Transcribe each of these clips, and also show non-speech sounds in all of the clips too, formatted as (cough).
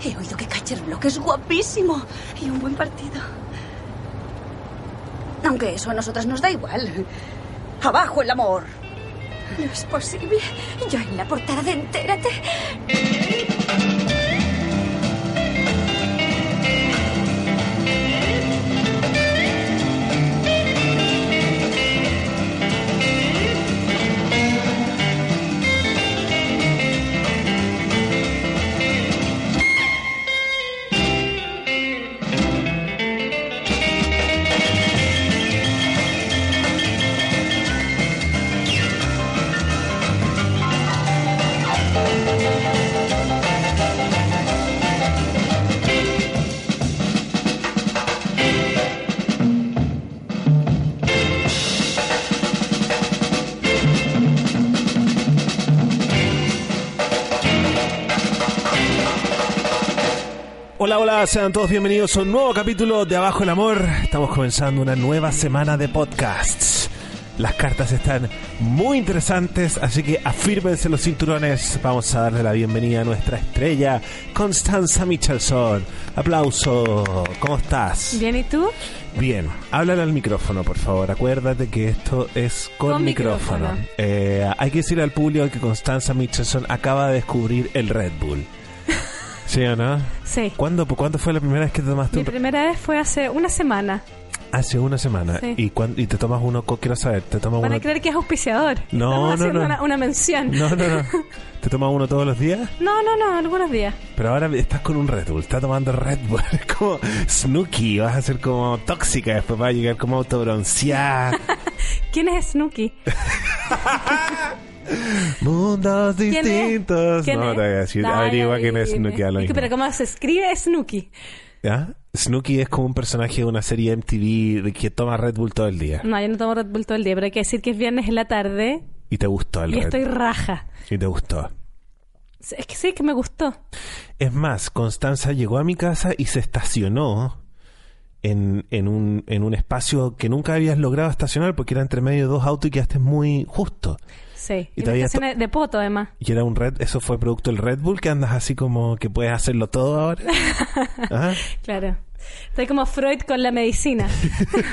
He oído que Block es guapísimo y un buen partido. Aunque eso a nosotras nos da igual. ¡Abajo el amor! No es posible. Yo en la portada de Entérate. Hola, hola, sean todos bienvenidos a un nuevo capítulo de Abajo el Amor. Estamos comenzando una nueva semana de podcasts. Las cartas están muy interesantes, así que afírmense los cinturones. Vamos a darle la bienvenida a nuestra estrella, Constanza Michelson. Aplauso. ¿Cómo estás? Bien, ¿y tú? Bien. Háblale al micrófono, por favor. Acuérdate que esto es con, Con micrófono. micrófono. Eh, hay que decirle al público que Constanza Michelson acaba de descubrir el Red Bull. ¿Sí o no? Sí. ¿Cuándo, ¿Cuándo fue la primera vez que te tomaste Mi un primera vez fue hace una semana. Hace una semana. Sí. ¿Y, cuán- y te tomas uno, quiero saber, ¿te tomas Van uno? a creer que es auspiciador. No, Estamos no, no. Una, una mención. No, no, no. (laughs) ¿Te tomas uno todos los días? No, no, no, algunos días. Pero ahora estás con un Red Bull, estás tomando Red Bull. (laughs) Es como Snooki, vas a ser como tóxica, después vas a llegar como autobronceada. (laughs) ¿Quién es Snooki? Mundos distintos. ¿Quién no, te voy a decir, Dale, averigua quién es. Snooki a lo ¿Y qué- mismo. Pero ¿cómo se escribe Snooki? ¿Ya? Snooki es como un personaje de una serie MTV que toma Red Bull todo el día. No, yo no tomo Red Bull todo el día, pero hay que decir que es viernes en la tarde Y te gustó el y Red estoy Bull. raja. Y te gustó. Es que sí, que me gustó. Es más, Constanza llegó a mi casa y se estacionó en, en, un, en un espacio que nunca habías logrado estacionar porque era entre medio de dos autos y quedaste muy justo. Sí. Y todavía de poto, además. Y era un Red, eso fue producto del Red Bull que andas así como que puedes hacerlo todo ahora. (laughs) Ajá. Claro. Estoy como Freud con la medicina.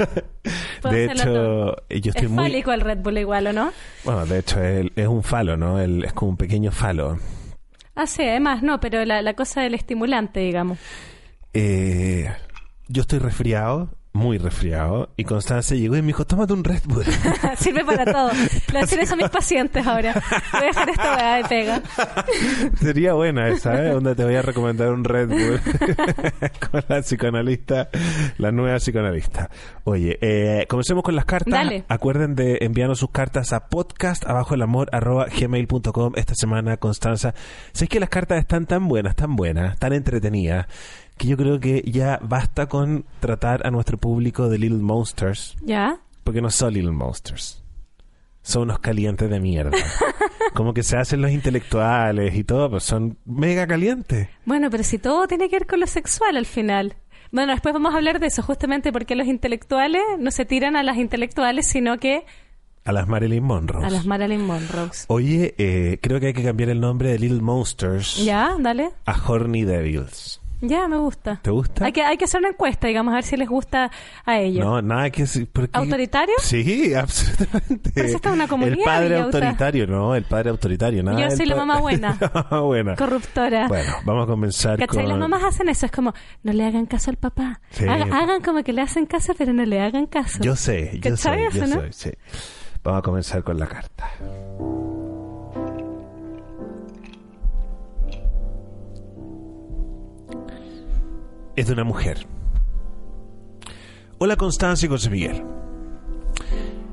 (laughs) De hecho, todo. yo estoy es muy... fálico el Red Bull igual, ¿o no? Bueno, de hecho, es un falo, ¿no? Él es como un pequeño falo. Ah, sí, además, no, pero la, la cosa del estimulante, digamos. Eh, yo estoy resfriado, muy resfriado, y Constanza llegó y me dijo, tómate un Red Bull. (laughs) Sirve para todo. Le voy a mis pacientes ahora. Voy a dejar esta weá de pega. (laughs) Sería buena esa, ¿eh? Donde te voy a recomendar un Red Bull (laughs) con la psicoanalista, la nueva psicoanalista. Oye, eh, comencemos con las cartas. Dale. Acuerden de enviarnos sus cartas a podcast abajo el amor arroba gmail.com esta semana, Constanza. Sé que las cartas están tan buenas, tan buenas, tan entretenidas, que yo creo que ya basta con tratar a nuestro público de Little Monsters, ¿Ya? porque no son Little Monsters. Son unos calientes de mierda. (laughs) Como que se hacen los intelectuales y todo, pues son mega calientes. Bueno, pero si todo tiene que ver con lo sexual al final. Bueno, después vamos a hablar de eso, justamente porque los intelectuales no se tiran a las intelectuales, sino que A las Marilyn Monroe. a las Marilyn Monroe. Oye, eh, creo que hay que cambiar el nombre de Little Monsters ¿Ya? Dale. a Horny Devils. Ya, me gusta. ¿Te gusta? Hay que, hay que hacer una encuesta, digamos, a ver si les gusta a ellos. No, nada que... porque- ¿Autoritario? Sí, (laughs) absolutamente. Pero esta es una comunidad, El padre autoritario, no, el padre autoritario. Nada Yo soy la mamá buena. (laughs) buena. Corruptora. Bueno, vamos a comenzar ¿Cachai? con... Las mamás hacen eso, es como, no le hagan caso al papá. Sí. Haga- hagan como que le hacen caso, pero no le hagan caso. Yo sé, yo ¿Cachai soy, yo no? soy, sí. Vamos a comenzar con la carta. Es de una mujer. Hola Constancia y José Miguel.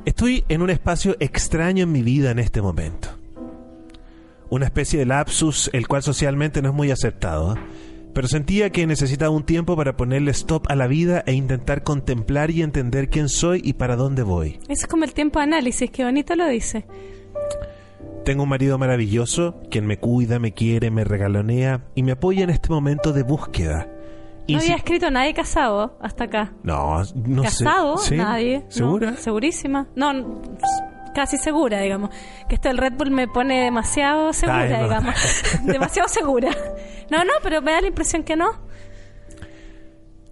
Estoy en un espacio extraño en mi vida en este momento. Una especie de lapsus, el cual socialmente no es muy aceptado, pero sentía que necesitaba un tiempo para ponerle stop a la vida e intentar contemplar y entender quién soy y para dónde voy. Eso es como el tiempo de análisis, qué bonito lo dice. Tengo un marido maravilloso, quien me cuida, me quiere, me regalonea y me apoya en este momento de búsqueda. Y No si- había escrito nadie casado hasta acá. No, no sé. ¿Casado? ¿Sí? Nadie. No, ¿Segura? segurísima. No, casi segura, digamos. Que esto del Red Bull me pone demasiado segura, Ay, no. digamos. (laughs) demasiado segura. No, no, pero me da la impresión que no.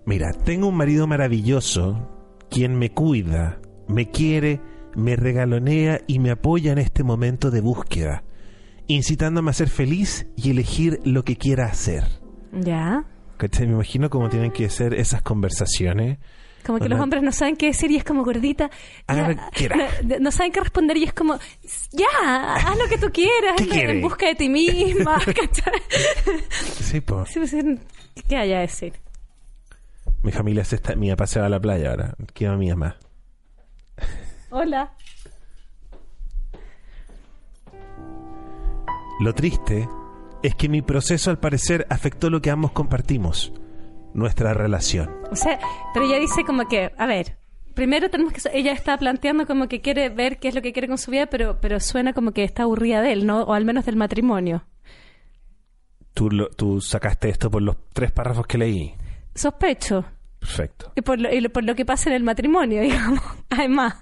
Mira, tengo un marido maravilloso, quien me cuida, me quiere, me regalonea y me apoya en este momento de búsqueda, incitándome a ser feliz y elegir lo que quiera hacer. Ya. ¿Cachai? Me imagino cómo tienen que ser esas conversaciones. Como que Hola. los hombres no saben qué decir y es como gordita. Ya, quiera. no, no saben qué responder y es como, ya, haz lo que tú quieras, en busca de ti misma. (laughs) ¿cachai? Sí, po. Sí, pues, ¿Qué haya a decir? Mi familia se está... Mi papá se va a la playa ahora. Queda mía más. Hola. Lo triste es que mi proceso al parecer afectó lo que ambos compartimos, nuestra relación. O sea, pero ella dice como que, a ver, primero tenemos que... Ella está planteando como que quiere ver qué es lo que quiere con su vida, pero, pero suena como que está aburrida de él, ¿no? O al menos del matrimonio. Tú, lo- tú sacaste esto por los tres párrafos que leí. Sospecho. Perfecto. Y por lo, y lo- por lo que pasa en el matrimonio, (laughs) digamos. Además.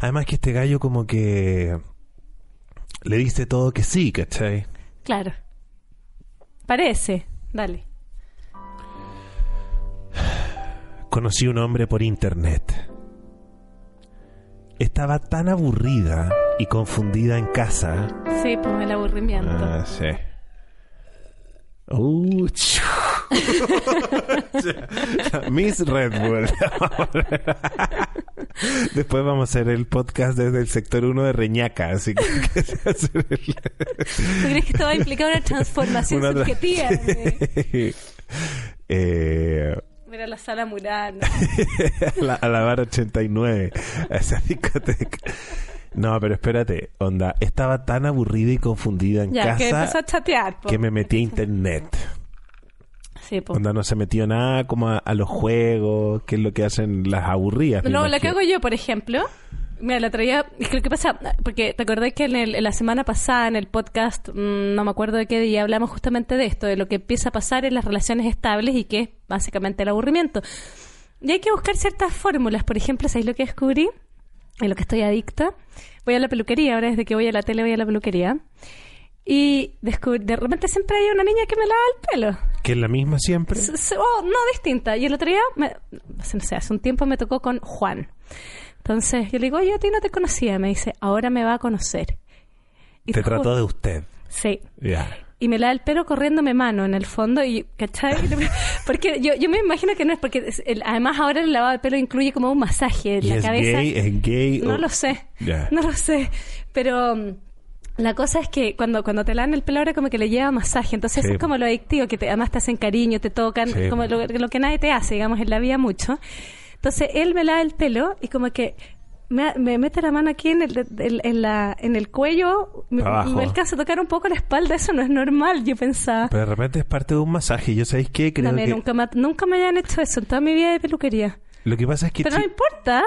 Además que este gallo como que le diste todo que sí, ¿cachai? Claro. Parece. Dale. Conocí un hombre por internet. Estaba tan aburrida y confundida en casa. Sí, pues el aburrimiento. Ah, sí. Uh, (laughs) Miss Red Bull. Después vamos a hacer el podcast desde el sector 1 de Reñaca, así que (laughs) ¿Tú crees que esto va a implicar una transformación Una subjetiva? (laughs) de- eh, Mira la sala mural. a la, a la bar 89, a esa discoteca. No, pero espérate, onda, estaba tan aburrida y confundida en Ya, que empezó casa a chatear. po. que me metí a internet. Sí. Onda no se metió nada como a, a los juegos, que es lo que hacen las aburridas. No, lo que hago yo, por ejemplo, mira, la traía, es que lo que pasa, porque te acordás que en, el- en la semana pasada en el podcast, mm, no me acuerdo de qué día, hablamos justamente de esto, de lo que empieza a pasar en las relaciones estables y que es básicamente el aburrimiento. Y hay que buscar ciertas fórmulas, por ejemplo, ¿sabéis lo que descubrí? En lo que estoy adicta. Voy a la peluquería, ahora desde que voy a la tele voy a la peluquería. Y descubrí, de repente siempre hay una niña que me lava el pelo. Que es la misma siempre. S- s- oh, no distinta. Y el otro día, me, no sé, hace un tiempo me tocó con Juan. Entonces yo le digo, oye, a ti no te conocía. Me dice, ahora me va a conocer. Y Te trató de usted. Sí. Ya. Y me lava el pelo corriéndome mano en el fondo. y ¿Cachai? (laughs) Porque yo, yo me imagino que no es porque... el- además ahora el lavado de pelo incluye como un masaje en ¿Y la es cabeza. gay? ¿Es gay? No o- lo sé. Ya. No lo sé. Pero la cosa es que cuando, cuando te lavan el pelo ahora como que le lleva masaje. Entonces Sí. es como lo adictivo, que te, además te hacen cariño, te tocan, Sí. como lo, lo que nadie te hace, digamos, en la vida mucho. Entonces él me lava el pelo y como que me, me mete la mano aquí en el, en, en la, en el cuello, Abajo. me alcanza a tocar un poco la espalda, eso no es normal, yo pensaba. Pero de repente es parte de un masaje. ¿Yo sabéis qué? Creo Dame, que nunca, me, nunca me hayan hecho eso en toda mi vida de peluquería. lo que pasa es que Pero no me importa.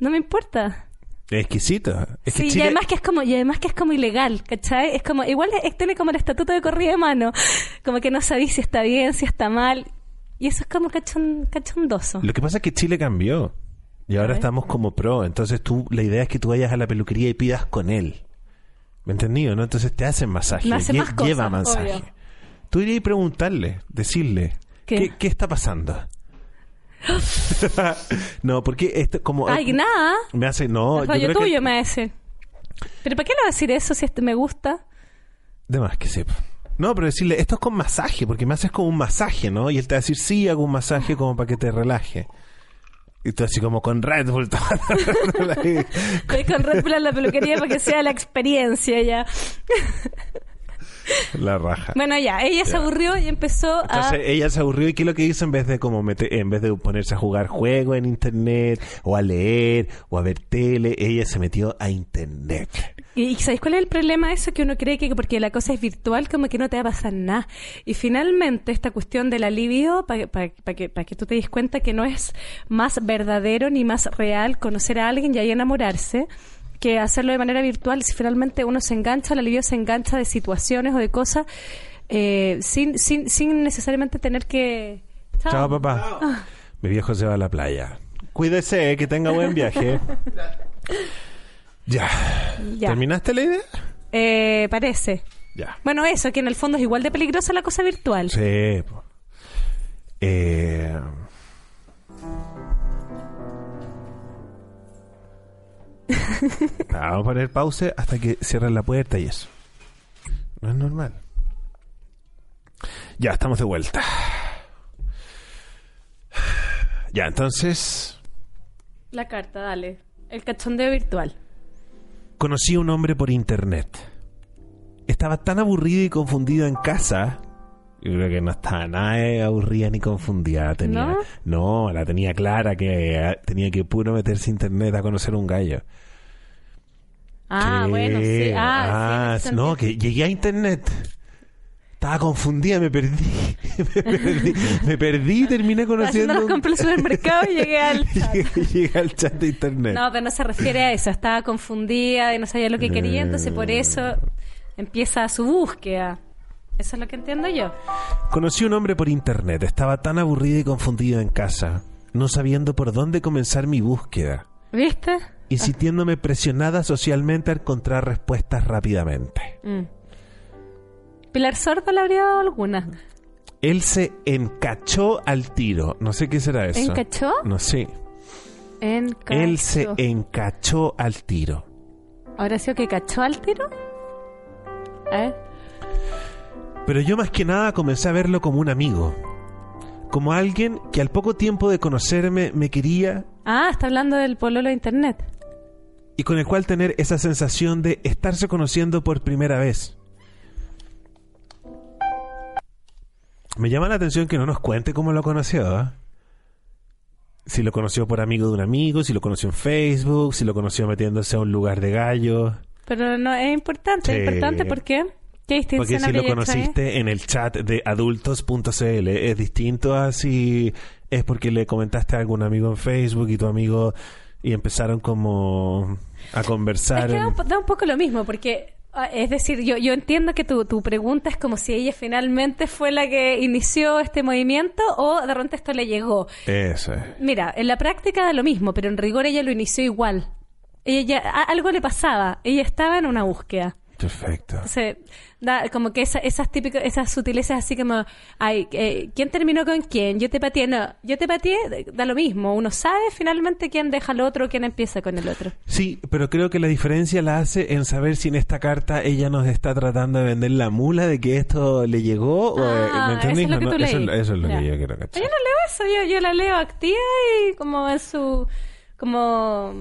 No me importa. Exquisito. Es que Sí, y además que es como, y además que es como ilegal, ¿cachai? Es como, igual es- tiene como el estatuto de corrida de mano, como que no sabéis si está bien, si está mal, y eso es como cachon, cachondoso. Lo que pasa es que Chile cambió. Y ahora estamos como pro. Entonces tú, la idea es que tú vayas a la peluquería y pidas con él. ¿Me entendido? ¿No? Entonces te hacen masaje. Me hace lle- más cosas, lleva masaje. obvio. Tú irías a preguntarle, decirle, ¿Qué? ¿qué, qué está pasando? (laughs) no, porque esto como... Ay, nada, Me hace... No, yo creo tuyo, que... me decir. Pero ¿para qué le va a decir eso si este me gusta? De más que sepa. No, pero decirle, esto es con masaje, porque me haces como un masaje, ¿no? Y él te va a decir, sí, hago un masaje como para que te relaje. Y tú así como con Red Bull. (laughs) Estoy con Red Bull en la peluquería para que sea la experiencia ya. (laughs) (laughs) la raja. Bueno, ya, ella se aburrió y empezó a... Entonces ella se aburrió y qué es lo que hizo en vez de como meter, en vez de ponerse a jugar juegos en internet o a leer o a ver tele, ella se metió a internet. Y, ¿sabéis cuál es el problema? Eso que uno cree que porque la cosa es virtual, como que no te va a pasar nada. Y finalmente, esta cuestión del alivio, para que, pa que tú te des cuenta que no es más verdadero ni más real conocer a alguien y ahí enamorarse, que hacerlo de manera virtual. Si finalmente uno se engancha, el alivio se engancha de situaciones o de cosas eh, sin, sin, sin necesariamente tener que. Chao, papá. Mi viejo se va a la playa. Cuídese, que tenga buen viaje. ya. Ya. ¿Terminaste la idea? Eh, parece. Ya. Bueno, eso, que en el fondo es igual de peligrosa la cosa virtual. Sí. Eh... (laughs) Vamos a poner pause hasta que cierren la puerta y eso. No es normal. Ya, estamos de vuelta. (sighs) Ya, entonces La carta, dale. El cachondeo virtual. conocí a un hombre por internet. Estaba tan aburrido y confundido en casa. Yo creo que no estaba nada eh, aburrida ni confundida. Tenía, ¿No? ¿No? la tenía clara que eh, tenía que puro meterse a internet a conocer un gallo. Ah, ¿Qué? bueno, sí. Ah, Ah, sí, no, que llegué a internet. Estaba confundida, me perdí. (laughs) me perdí, me perdí y terminé conociendo. un- compras al supermercado y llegué al (laughs) chat. llegué, llegué al chat de internet. No, pero no se refiere a eso. Estaba confundida y no sabía lo que quería, entonces por eso empieza su búsqueda. Eso es lo que entiendo yo. Conocí a un hombre por internet. Estaba tan aburrido y confundido en casa, no sabiendo por dónde comenzar mi búsqueda, ¿Viste? y sintiéndome presionada socialmente a encontrar respuestas rápidamente. Mm. Pilar Sordo le habría dado alguna. Él se encachó al tiro. No sé qué será eso. ¿Encachó? No sé. Encachó. Él se encachó al tiro. ¿Habrá sido que cachó al tiro? A ver. Pero yo más que nada comencé a verlo como un amigo. Como alguien que al poco tiempo de conocerme me quería Ah, está hablando del pololo de internet. y con el cual tener esa sensación de estarse conociendo por primera vez. Me llama la atención que no nos cuente cómo lo conoció. ¿ah? Si lo conoció por amigo de un amigo, si lo conoció en Facebook, si lo conoció metiéndose a un lugar de gallo. Pero no es importante, Sí. es importante ¿por Porque si lo ahí? conociste en el chat de adultos.cl es distinto a si es porque le comentaste a algún amigo en Facebook y tu amigo y empezaron como a conversar. Es que da un, po- da un poco lo mismo, porque, ah, es decir, yo, yo entiendo que tu, tu pregunta es como si ella finalmente fue la que inició este movimiento o de repente esto le llegó. Eso es. Mira, en la práctica da lo mismo, pero en rigor ella lo inició igual. Ella, algo le pasaba, ella estaba en una búsqueda. Perfecto. Entonces, da como que esa- esas típicas, esas sutilezas así como, ay, eh, ¿quién terminó con quién? Yo te pateé, no, yo te pateé, da lo mismo. Uno sabe finalmente quién deja al otro, quién empieza con el otro. Sí, pero creo que la diferencia la hace en saber si en esta carta ella nos está tratando de vender la mula de que esto le llegó. o, eh, Ah, ¿Me entendís? eso es lo No, que no, tú eso, es leí. lo- eso es lo Ya. que yo quiero cachar. Yo no leo eso, yo, yo la leo activa y como en su, como,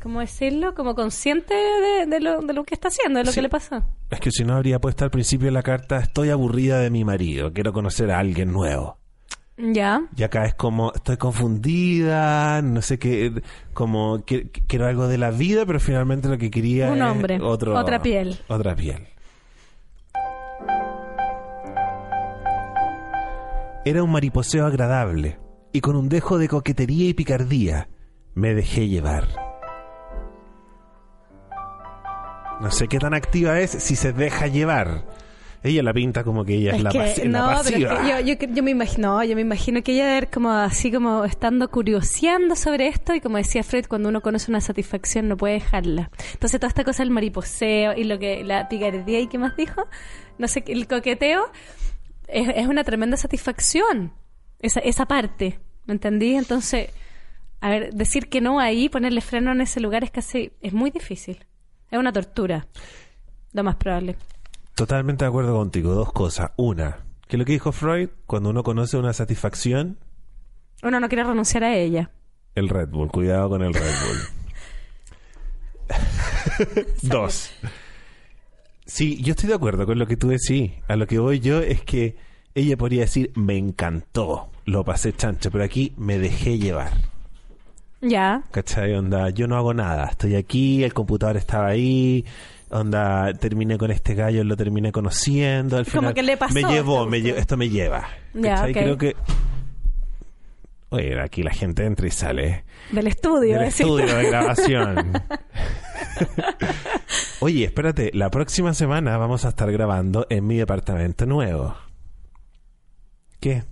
¿cómo decirlo? Como consciente de, de lo, de lo que está haciendo, de lo Sí. que le pasó. Es que si no habría puesto al principio de la carta, estoy aburrida de mi marido, quiero conocer a alguien nuevo. Ya. Y acá es como, estoy confundida, no sé qué, como que- quiero algo de la vida, pero finalmente lo que quería Un es hombre, otro, otra piel. Otra piel. Era un mariposeo agradable, y con un dejo de coquetería y picardía, me dejé llevar. No sé qué tan activa es si se deja llevar. Ella la pinta como que ella es, la, que, la no, pero pasiva. es que yo, yo, yo me imagino, no, yo me imagino que ella haber como así como estando curioseando sobre esto y como decía Fred, cuando uno conoce una satisfacción no puede dejarla. Entonces toda esta cosa del mariposeo y lo que la picardía y qué más dijo, no sé, el coqueteo es, es una tremenda satisfacción esa, esa parte, ¿me entendí? Entonces, a ver, decir que no ahí, ponerle freno en ese lugar es casi, es muy difícil. Es una tortura, lo más probable. Totalmente de acuerdo contigo. Dos cosas. Una, que lo que dijo Freud, cuando uno conoce una satisfacción, Uno no quiere renunciar a ella. el Red Bull. Cuidado con el Red Bull. (laughs) Dos. Sí, yo estoy de acuerdo con lo que tú decís. A lo que voy yo es que ella podría decir, me encantó, lo pasé chancho, pero aquí me dejé llevar. Ya. ¿Cachai? Onda, yo no hago nada. Estoy aquí, el computador estaba ahí, onda, terminé con este gallo, lo terminé conociendo, al (laughs) Como final que le pasó me llevó, esta me lle- esto me lleva. Ya. Creo que... Oye, aquí la gente entra y sale Del estudio, del decís. estudio de grabación. (laughs) (laughs) Oye, espérate, la próxima semana vamos a estar grabando en mi departamento nuevo. ¿Qué?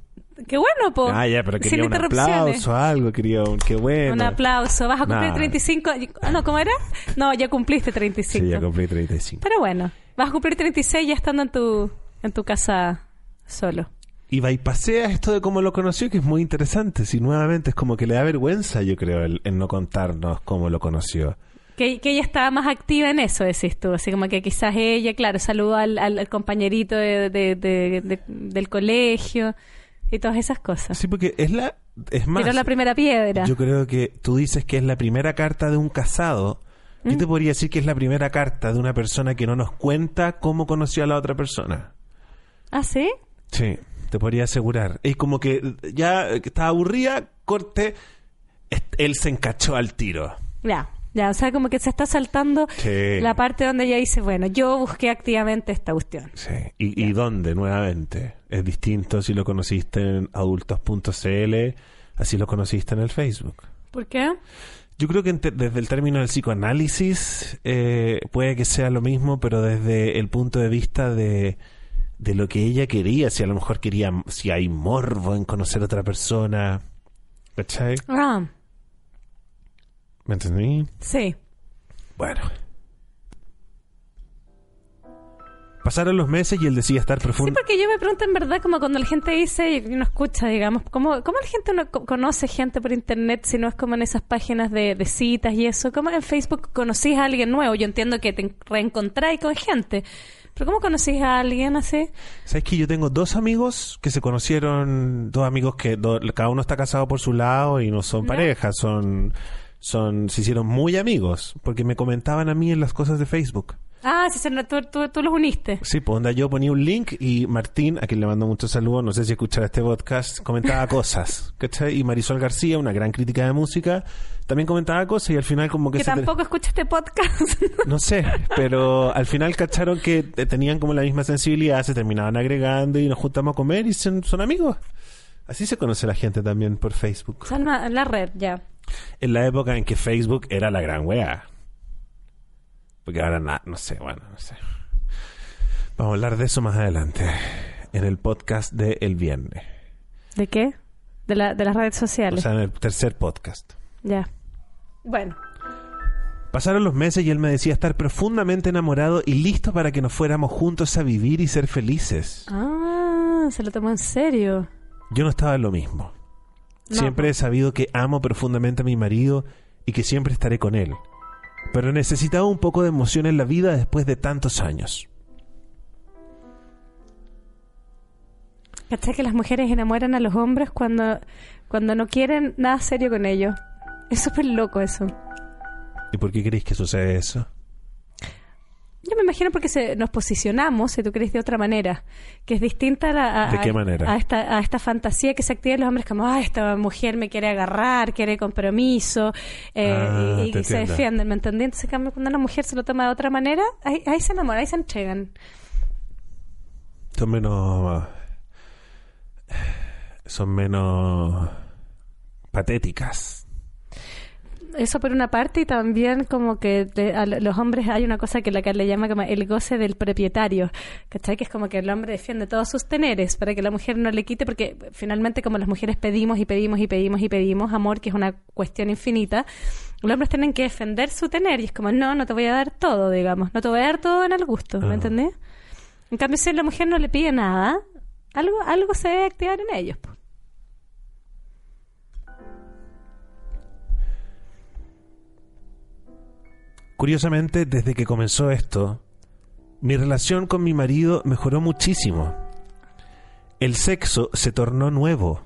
Qué bueno, po. Ah, ya, pero Sin quería un interrupciones. aplauso, algo, quería un qué bueno. Un aplauso. ¿Vas a cumplir Nada. 35? Ah, no, ¿cómo era? No, ya cumpliste 35. Sí, ya cumplí 35. Pero bueno, vas a cumplir 36 ya estando en tu, en tu casa solo. Y bypasea esto de cómo lo conoció, que es muy interesante. Si nuevamente es como que le da vergüenza, yo creo, el, el no contarnos cómo lo conoció. Que, que ella estaba más activa en eso, decís tú. Así como que quizás ella, claro, saludó al, al- al compañerito de- de- de- del colegio y todas esas cosas. Sí, porque es la... Es más, Tiró la primera piedra. yo creo que tú dices que es la primera carta de un casado. Yo ¿Mm? te podría decir que es la primera carta de una persona que no nos cuenta cómo conoció a la otra persona. ¿Ah, sí? Sí, te podría asegurar. Es como que ya que estaba aburrida, corte, él se encachó al tiro. Ya, ya. O sea, como que se está saltando Sí. la parte donde ella dice, bueno, yo busqué activamente esta cuestión. Sí. ¿Y, y dónde, nuevamente? Es distinto si lo conociste en adultos.cl, así lo conociste en el Facebook. ¿Por qué? Yo creo que desde el término del psicoanálisis eh, puede que sea lo mismo, pero desde el punto de vista de, de lo que ella quería, si a lo mejor quería, si hay morbo en conocer a otra persona. ¿Cachai? Ah, ¿Me entendí? sí. Bueno. Pasaron los meses y él decía estar Sí, profundo. porque yo me pregunto en verdad como cuando la gente dice y no escucha, digamos, ¿cómo, cómo la gente no co- conoce gente por internet si no es como en esas páginas de, de citas y eso? ¿Cómo en Facebook conocís a alguien nuevo? Yo entiendo que te reencontráis con gente, pero ¿cómo conocís a alguien así? ¿Sabes que yo tengo dos amigos que se conocieron, dos amigos que do- cada uno está casado por su lado y no son pareja, son, son, se hicieron muy amigos, porque me comentaban a mí en las cosas de Facebook. Ah, sí, tú, tú, tú los uniste. Sí, pues onda, yo ponía un link y Martín, a quien le mando muchos saludos, no sé si escuchará este podcast, comentaba (laughs) cosas, ¿cachai? Y Marisol García, una gran crítica de música, también comentaba cosas y al final como que, Que se te- tampoco escucha este podcast. (laughs) No sé, pero al final cacharon que tenían como la misma sensibilidad, se terminaban agregando y nos juntamos a comer y son, son amigos. Así se conoce la gente también por Facebook. Son la red, ya. En la época en que Facebook era la gran wea. Porque ahora na- no sé, bueno, no sé. Vamos a hablar de eso más adelante. En el podcast de El Viernes. ¿De qué? De, la, de las redes O sociales. sea, en el tercer podcast. ya. Bueno. Pasaron los meses y él me decía estar profundamente enamorado y listo para que nos fuéramos juntos a vivir y ser felices. Ah, se lo tomó en serio. Yo no estaba en lo mismo. No, siempre he sabido que amo profundamente a mi marido y que siempre estaré con él. Pero necesitaba un poco de emoción en la vida después de tantos años. ¿Cachai que las mujeres enamoran a los hombres cuando, cuando no quieren nada serio con ellos? Es súper loco eso. ¿Y por qué creéis que sucede eso? Me imagino porque se, nos posicionamos, si tú crees, de otra manera, que es distinta a, a- ¿De qué a- manera? a esta, a esta fantasía que se activa en los hombres, como, ah, esta mujer me quiere agarrar, quiere compromiso, eh, Ah, y, y se defienden, ¿me entendí? Entonces, cuando una mujer se lo toma de otra manera, ahí, ahí se enamora, ahí se entregan. Son menos... Son menos... patéticas. Eso por una parte y también como que a lo- los hombres hay una cosa que la que le llama como el goce del propietario, ¿cachai? Que es como que el hombre defiende todos sus teneres para que la mujer no le quite, porque finalmente como las mujeres pedimos y pedimos y pedimos y pedimos amor, que es una cuestión infinita, los hombres tienen que defender su tener y es como, no, no te voy a dar todo, digamos, no te voy a dar todo en el gusto, ¿me Ah. entendés? En cambio, si la mujer no le pide nada, algo, algo se debe activar en ellos. po. Curiosamente, desde que comenzó esto, mi relación con mi marido mejoró muchísimo. El sexo se tornó nuevo,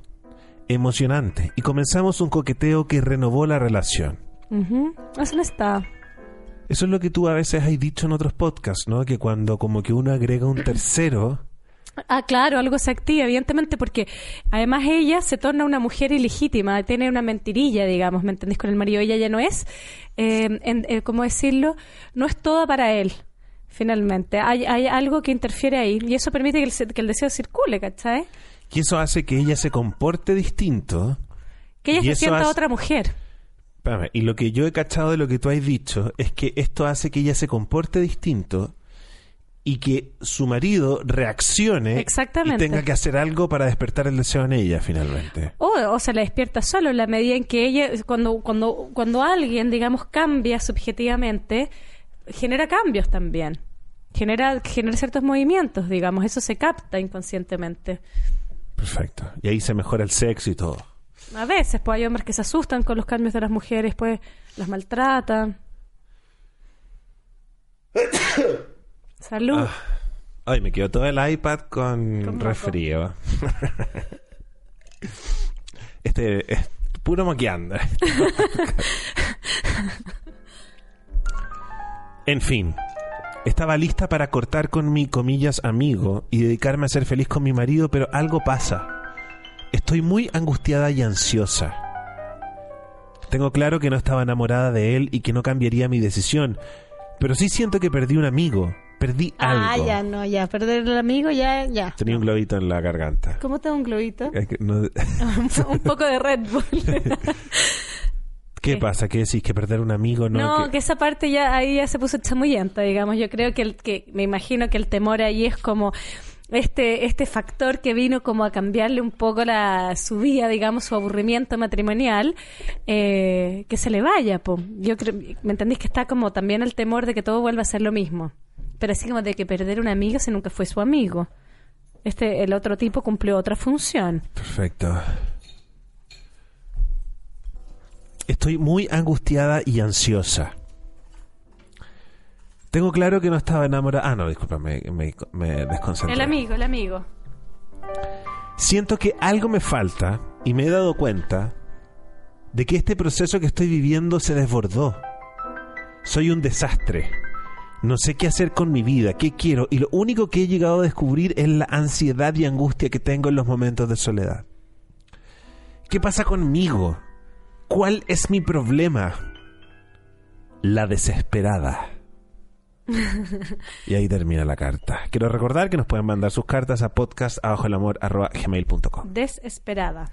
emocionante, y comenzamos un coqueteo que renovó la relación. Eso no está. Eso es lo que tú a veces has dicho en otros podcasts, ¿no? Que cuando como que uno agrega un tercero, Ah, claro, algo se activa, evidentemente, porque además ella se torna una mujer ilegítima, tiene una mentirilla, digamos, ¿me entendés? Con el marido, ella ya no es, eh, en- eh, ¿cómo decirlo? No es toda para él. finalmente. Hay, hay algo que interfiere ahí y eso permite que el, que el deseo circule, ¿cachai? Y eso hace que ella se comporte distinto. Que ella se sienta hace- otra mujer. Espérame, y lo que yo he cachado de lo que tú has dicho es que esto hace que ella se comporte distinto y que su marido reaccione Exactamente. y tenga que hacer algo para despertar el deseo en ella finalmente. O, o se la despierta solo en la medida en que ella, cuando, cuando, cuando alguien, digamos, cambia subjetivamente, genera cambios también. Genera, genera ciertos movimientos, digamos, eso se capta inconscientemente. Perfecto. Y ahí se mejora el sexo y todo. A veces, pues hay hombres que se asustan con los cambios de las mujeres, pues las maltratan. (coughs) Salud. Ah. Ay, me quedó todo el iPad con, Con moco. resfrío. (laughs) este es puro moqueando. (laughs) en fin, estaba lista para cortar con mi comillas amigo y dedicarme a ser feliz con mi marido, pero algo pasa. Estoy muy angustiada y ansiosa. Tengo claro que no estaba enamorada de él y que no cambiaría mi decisión, pero sí siento que perdí un amigo, perdí algo. Ah, ya, no, ya. Perder el amigo, ya, ya. Tenía un globito en la garganta. ¿Cómo te da un globito? Es que no- (laughs) un poco de Red Bull. (laughs) ¿Qué ¿Qué? pasa? ¿Qué decís? ¿Que perder un amigo no? No, que- que esa parte ya ahí ya se puso chamuyenta, digamos. Yo creo que, el, que me imagino que el temor ahí es como este este factor que vino como a cambiarle un poco la su vida, digamos, su aburrimiento matrimonial, eh, que se le vaya, po. Yo creo, ¿me entendís? Que está como también el temor de que todo vuelva a ser lo mismo. Pero así como de que perder un amigo si nunca fue su amigo. Este, el otro tipo cumplió otra función. Perfecto. Estoy muy angustiada y ansiosa. Tengo claro que no estaba enamorada. Ah, no, disculpa, me, me, me desconcentré. El amigo, el amigo. Siento que algo me falta y me he dado cuenta de que este proceso que estoy viviendo se desbordó. Soy un desastre. No sé qué hacer con mi vida, qué quiero, y lo único que he llegado a descubrir es la ansiedad y angustia que tengo en los momentos de soledad. ¿Qué pasa conmigo? ¿Cuál es mi problema? La desesperada. (laughs) Y ahí termina la carta. Quiero recordar que nos pueden mandar sus cartas a podcastabajoelamor.gmail.com Desesperada.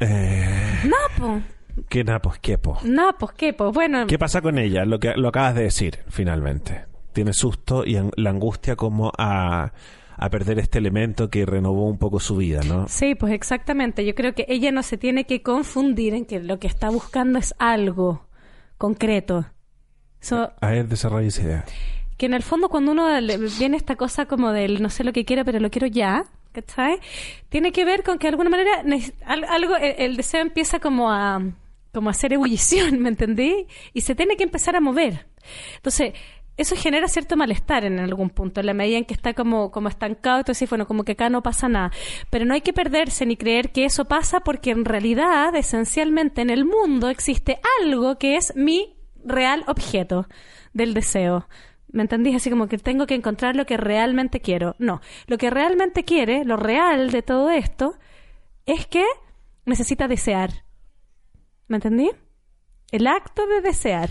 eh, No, po. ¿Qué po? No, pues qué, pues bueno. ¿Qué pasa con ella? Lo que lo acabas de decir, finalmente. Tiene susto y an- la angustia como a, a perder este elemento que renovó un poco su vida, ¿no? Sí, pues exactamente. Yo creo que ella no se tiene que confundir en que lo que está buscando es algo concreto. So, A ver, desarrolla esa idea. que en el fondo cuando uno le viene esta cosa como del no sé lo que quiero, pero lo quiero ya, ¿cachai? Tiene que ver con que de alguna manera algo, el, el deseo empieza como a como hacer ebullición, (laughs) ¿me entendí? Y se tiene que empezar a mover. Entonces, eso genera cierto malestar en algún punto, en la medida en que está como, como estancado, entonces, bueno, como que acá no pasa nada. Pero no hay que perderse ni creer que eso pasa porque en realidad, esencialmente, en el mundo existe algo que es mi real objeto del deseo. ¿Me entendís? Así como que tengo que encontrar lo que realmente quiero. No, lo que realmente quiere, lo real de todo esto, es que necesita desear. ¿Me entendí? El acto de desear.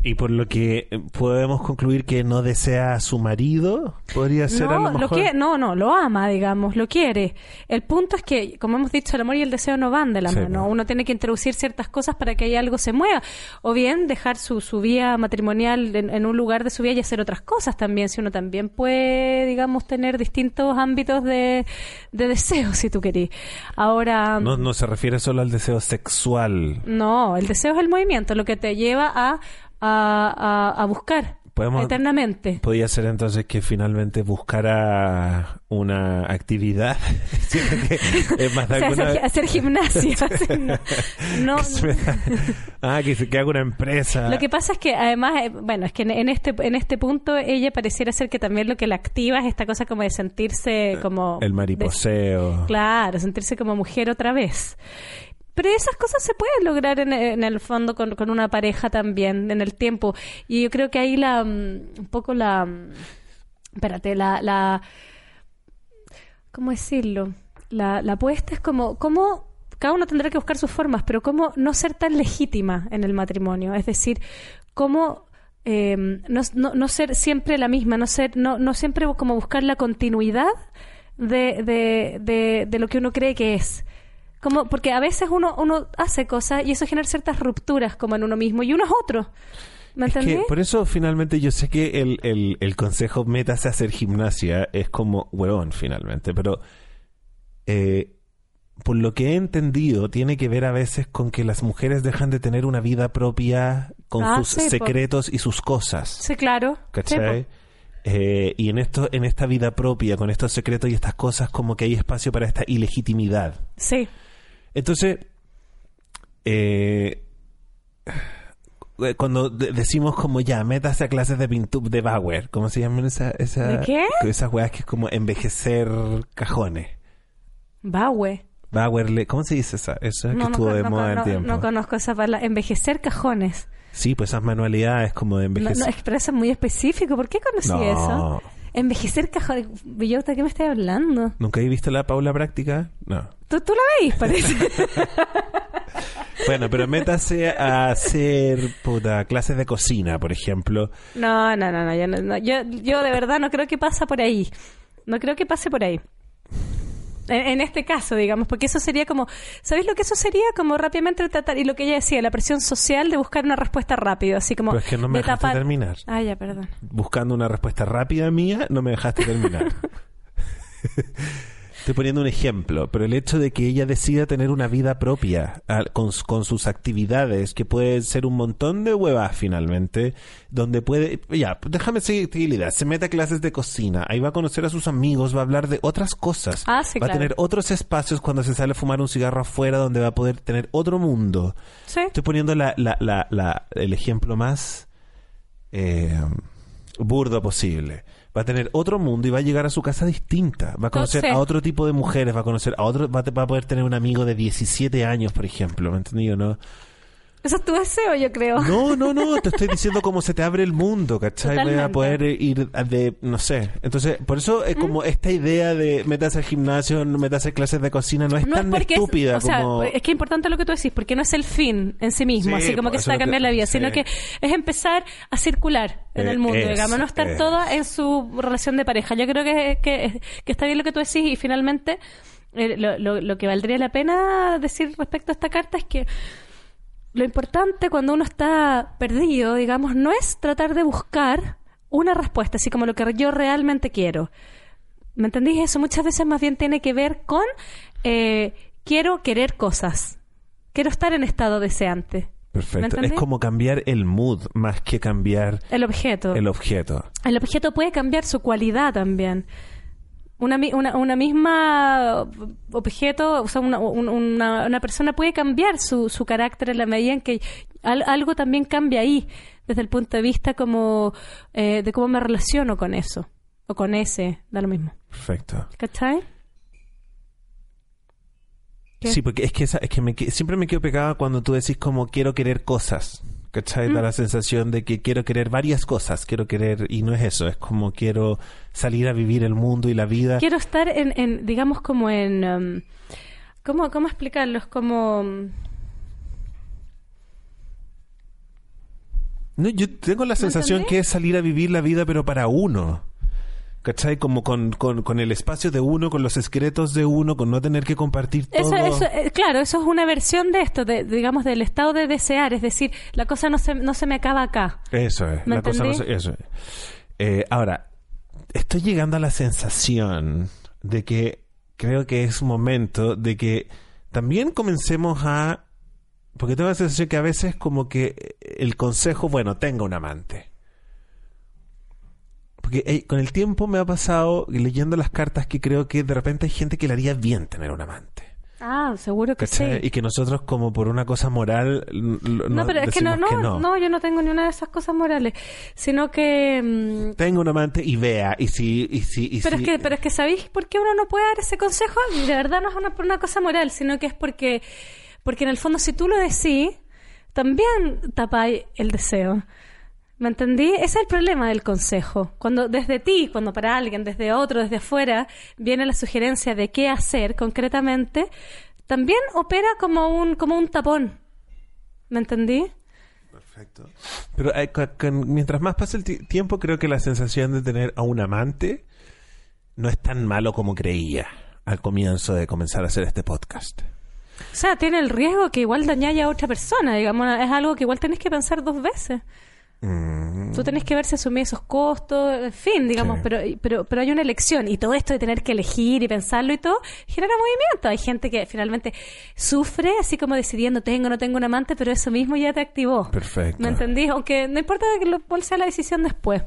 Y por lo que podemos concluir que no desea a su marido, podría ser a no, lo lo mejor. que, no, no, lo ama, digamos, lo quiere. El punto es que, como hemos dicho, el amor y el deseo no van de la Sí, mano. Uno tiene que introducir ciertas cosas para que ahí algo se mueva. O bien dejar su, su vida matrimonial en, en un lugar de su vida y hacer otras cosas también. Si uno también puede, digamos, tener distintos ámbitos de, de deseo, si tú querís. Ahora. No, no se refiere solo al deseo sexual. No, el deseo es el movimiento, lo que te lleva a, a, a- a buscar Podemos- eternamente. Podría ser entonces que finalmente buscara una actividad. (laughs) Es más O de sea, alguna- hacer, hacer gimnasia. (laughs) (laughs) no, ah, que haga una empresa. Lo que pasa es que además, eh, bueno, es que en, en este en este punto ella pareciera ser que también lo que la activa es esta cosa como de sentirse como El mariposeo. de- claro, sentirse como mujer otra vez. Pero esas cosas se pueden lograr en, en el fondo con, con una pareja también, en el tiempo. Y yo creo que ahí la, mm, un poco la, mm, espérate, la, la, ¿cómo decirlo? La, la apuesta es como, cómo cada uno tendrá que buscar sus formas, pero cómo no ser tan legítima en el matrimonio. Es decir, cómo eh, no, no, no ser siempre la misma, no ser, no, no siempre como buscar la continuidad de, de, de, de lo que uno cree que es. Como, porque a veces uno, uno hace cosas y eso genera ciertas rupturas como en uno mismo y uno es otro. ¿Me Es entendí? que por eso finalmente yo sé que el, el, el consejo métase a hacer gimnasia es como huevón finalmente, pero eh, por lo que he entendido tiene que ver a veces con que las mujeres dejan de tener una vida propia con Ah, sus sí, po. secretos y sus cosas. Sí, claro. ¿Cachai? Sí. Eh, y en esto, en esta vida propia, con estos secretos y estas cosas, como que hay espacio para esta ilegitimidad. Sí. Entonces, eh, cuando de- decimos como ya, métase a clases de pintura de Bauer, ¿cómo se llaman esa, esa, ¿De qué? esas weas que es como envejecer cajones? Baue. Bauer, le- ¿cómo se dice esa? Esa que No, no, estuvo de no, moda en no, tiempo. no conozco esa palabra. Envejecer cajones. sí, pues esas manualidades como de No, envejecer. no, es- pero eso es muy específico. ¿Por qué conocí No. eso? Envejecer cajones. Villota, ¿qué me estás hablando? ¿Nunca he visto la Paula práctica? No. Tú, tú la veis, parece. (laughs) Bueno, pero métase a hacer puta, clases de cocina, por ejemplo. No, no, no, no, yo, no- no, yo, yo de verdad no creo que pasa por ahí. No creo que pase por ahí. En, en este caso, digamos, porque eso sería como, ¿sabéis lo que eso sería? Como rápidamente tratar, y lo que ella decía, la presión social de buscar una respuesta rápido, así como... Pero es que no me de dejaste tapar- terminar. Ah, ya, perdón. buscando una respuesta rápida mía, no me dejaste terminar. (laughs) Estoy poniendo un ejemplo, pero el hecho de que ella decida tener una vida propia con, sus actividades, que puede ser un montón de huevas finalmente, donde puede, ya, déjame seguir se mete a clases de cocina, ahí va a conocer a sus amigos, va a hablar de otras cosas, Ah, sí, va a tener otros espacios cuando se sale a fumar un cigarro afuera, donde va a poder tener otro mundo. Sí. Estoy poniendo la, la, la, la- el ejemplo más eh, burdo posible. Va a tener otro mundo y va a llegar a su casa distinta. Va a conocer a otro tipo de mujeres, va a conocer a otro, va a, va a poder tener un amigo de 17 años, por ejemplo. ¿Me entendido? No, Eso es tu deseo, yo creo. no, no, no, te estoy diciendo cómo se te abre el mundo, ¿cachai? Voy a Totalmente. poder ir de, no sé. Entonces, por eso es como esta idea de meterse al gimnasio, meterse a clases de cocina, no es No tan es- estúpida o sea, como... es que es importante lo que tú decís, porque no es el fin en sí mismo, Sí, así como que se va a cambiar la vida, sí. sino que es empezar a circular en Eh, el mundo, es, digamos, no estar es. toda en su relación de pareja. Yo creo que, que, que está bien lo que tú decís y finalmente eh, lo, lo- lo que valdría la pena decir respecto a esta carta es que lo importante cuando uno está perdido, digamos, no es tratar de buscar una respuesta, así como lo que yo realmente quiero. ¿Me entendís? Eso muchas veces más bien tiene que ver con eh, quiero querer cosas. Quiero estar en estado deseante. ¿Me Perfecto. Es como cambiar el mood más que cambiar El objeto. el objeto. El objeto puede cambiar su cualidad también. Una, una, una misma objeto, o sea, una, un- una, una persona puede cambiar su, su carácter en la medida en que al- algo también cambia ahí, desde el punto de vista como eh, de cómo me relaciono con eso, o con ese, da lo mismo. Perfecto. ¿Cachai? ¿Qué? Sí, porque es que, esa- es que me que- siempre me quedo pegada cuando tú decís como quiero querer cosas. ¿Cachai? Mm. Da la sensación de que quiero querer varias cosas. Quiero querer, y no es eso, es como quiero salir a vivir el mundo y la vida. Quiero estar en, en digamos, como en... um, ¿cómo, ¿Cómo explicarlo? Es como... um, No, yo tengo la sensación entendí? que es salir a vivir la vida, pero para uno. ¿Cachai? Como con, con, con el espacio de uno, con los secretos de uno, con no tener que compartir todo. Eso, eso, eh, claro, eso es una versión de esto, de, digamos, del estado de desear, es decir, la cosa no se, no se me acaba acá. Eso es, ¿Me la cosa no se- eso es. Eh, ahora, estoy llegando a la sensación de que creo que es momento de que también comencemos a... Porque tengo la sensación que a veces como que el consejo, bueno, tenga un amante. Porque eh, con el tiempo me ha pasado leyendo las cartas que creo que de repente hay gente que le haría bien tener un amante. Ah, seguro que sí. Y que nosotros como por una cosa moral... l- No, pero es que no, no, que no, yo no tengo ni una de esas cosas morales, sino que... mm, tenga un amante y vea y si y si y pero si- es que, pero es que ¿sabéis por qué uno no puede dar ese consejo? De verdad no es una, por una cosa moral, sino que es porque, porque en el fondo si tú lo decís, también tapáis el deseo. ¿Me entendí? Ese es el problema del consejo. Cuando desde ti, cuando para alguien, desde otro, desde afuera, viene la sugerencia de qué hacer concretamente, también opera como un, como un tapón. ¿Me entendí? Perfecto. Pero eh, con- con- mientras más pasa el ti- tiempo, creo que la sensación de tener a un amante no es tan malo como creía al comienzo de comenzar a hacer este podcast. O sea, tiene el riesgo que igual dañáis a otra persona, digamos, es algo que igual tenés que pensar dos veces. Mm, Tú tenés que ver si asumís esos costos, en fin, digamos, Sí. pero, pero, pero hay una elección y todo esto de tener que elegir y pensarlo y todo genera movimiento. Hay gente que finalmente sufre así como decidiendo tengo o no tengo un amante, pero eso mismo ya te activó. Perfecto. ¿Me entendí? Aunque no importa que lo, cuál sea la decisión después.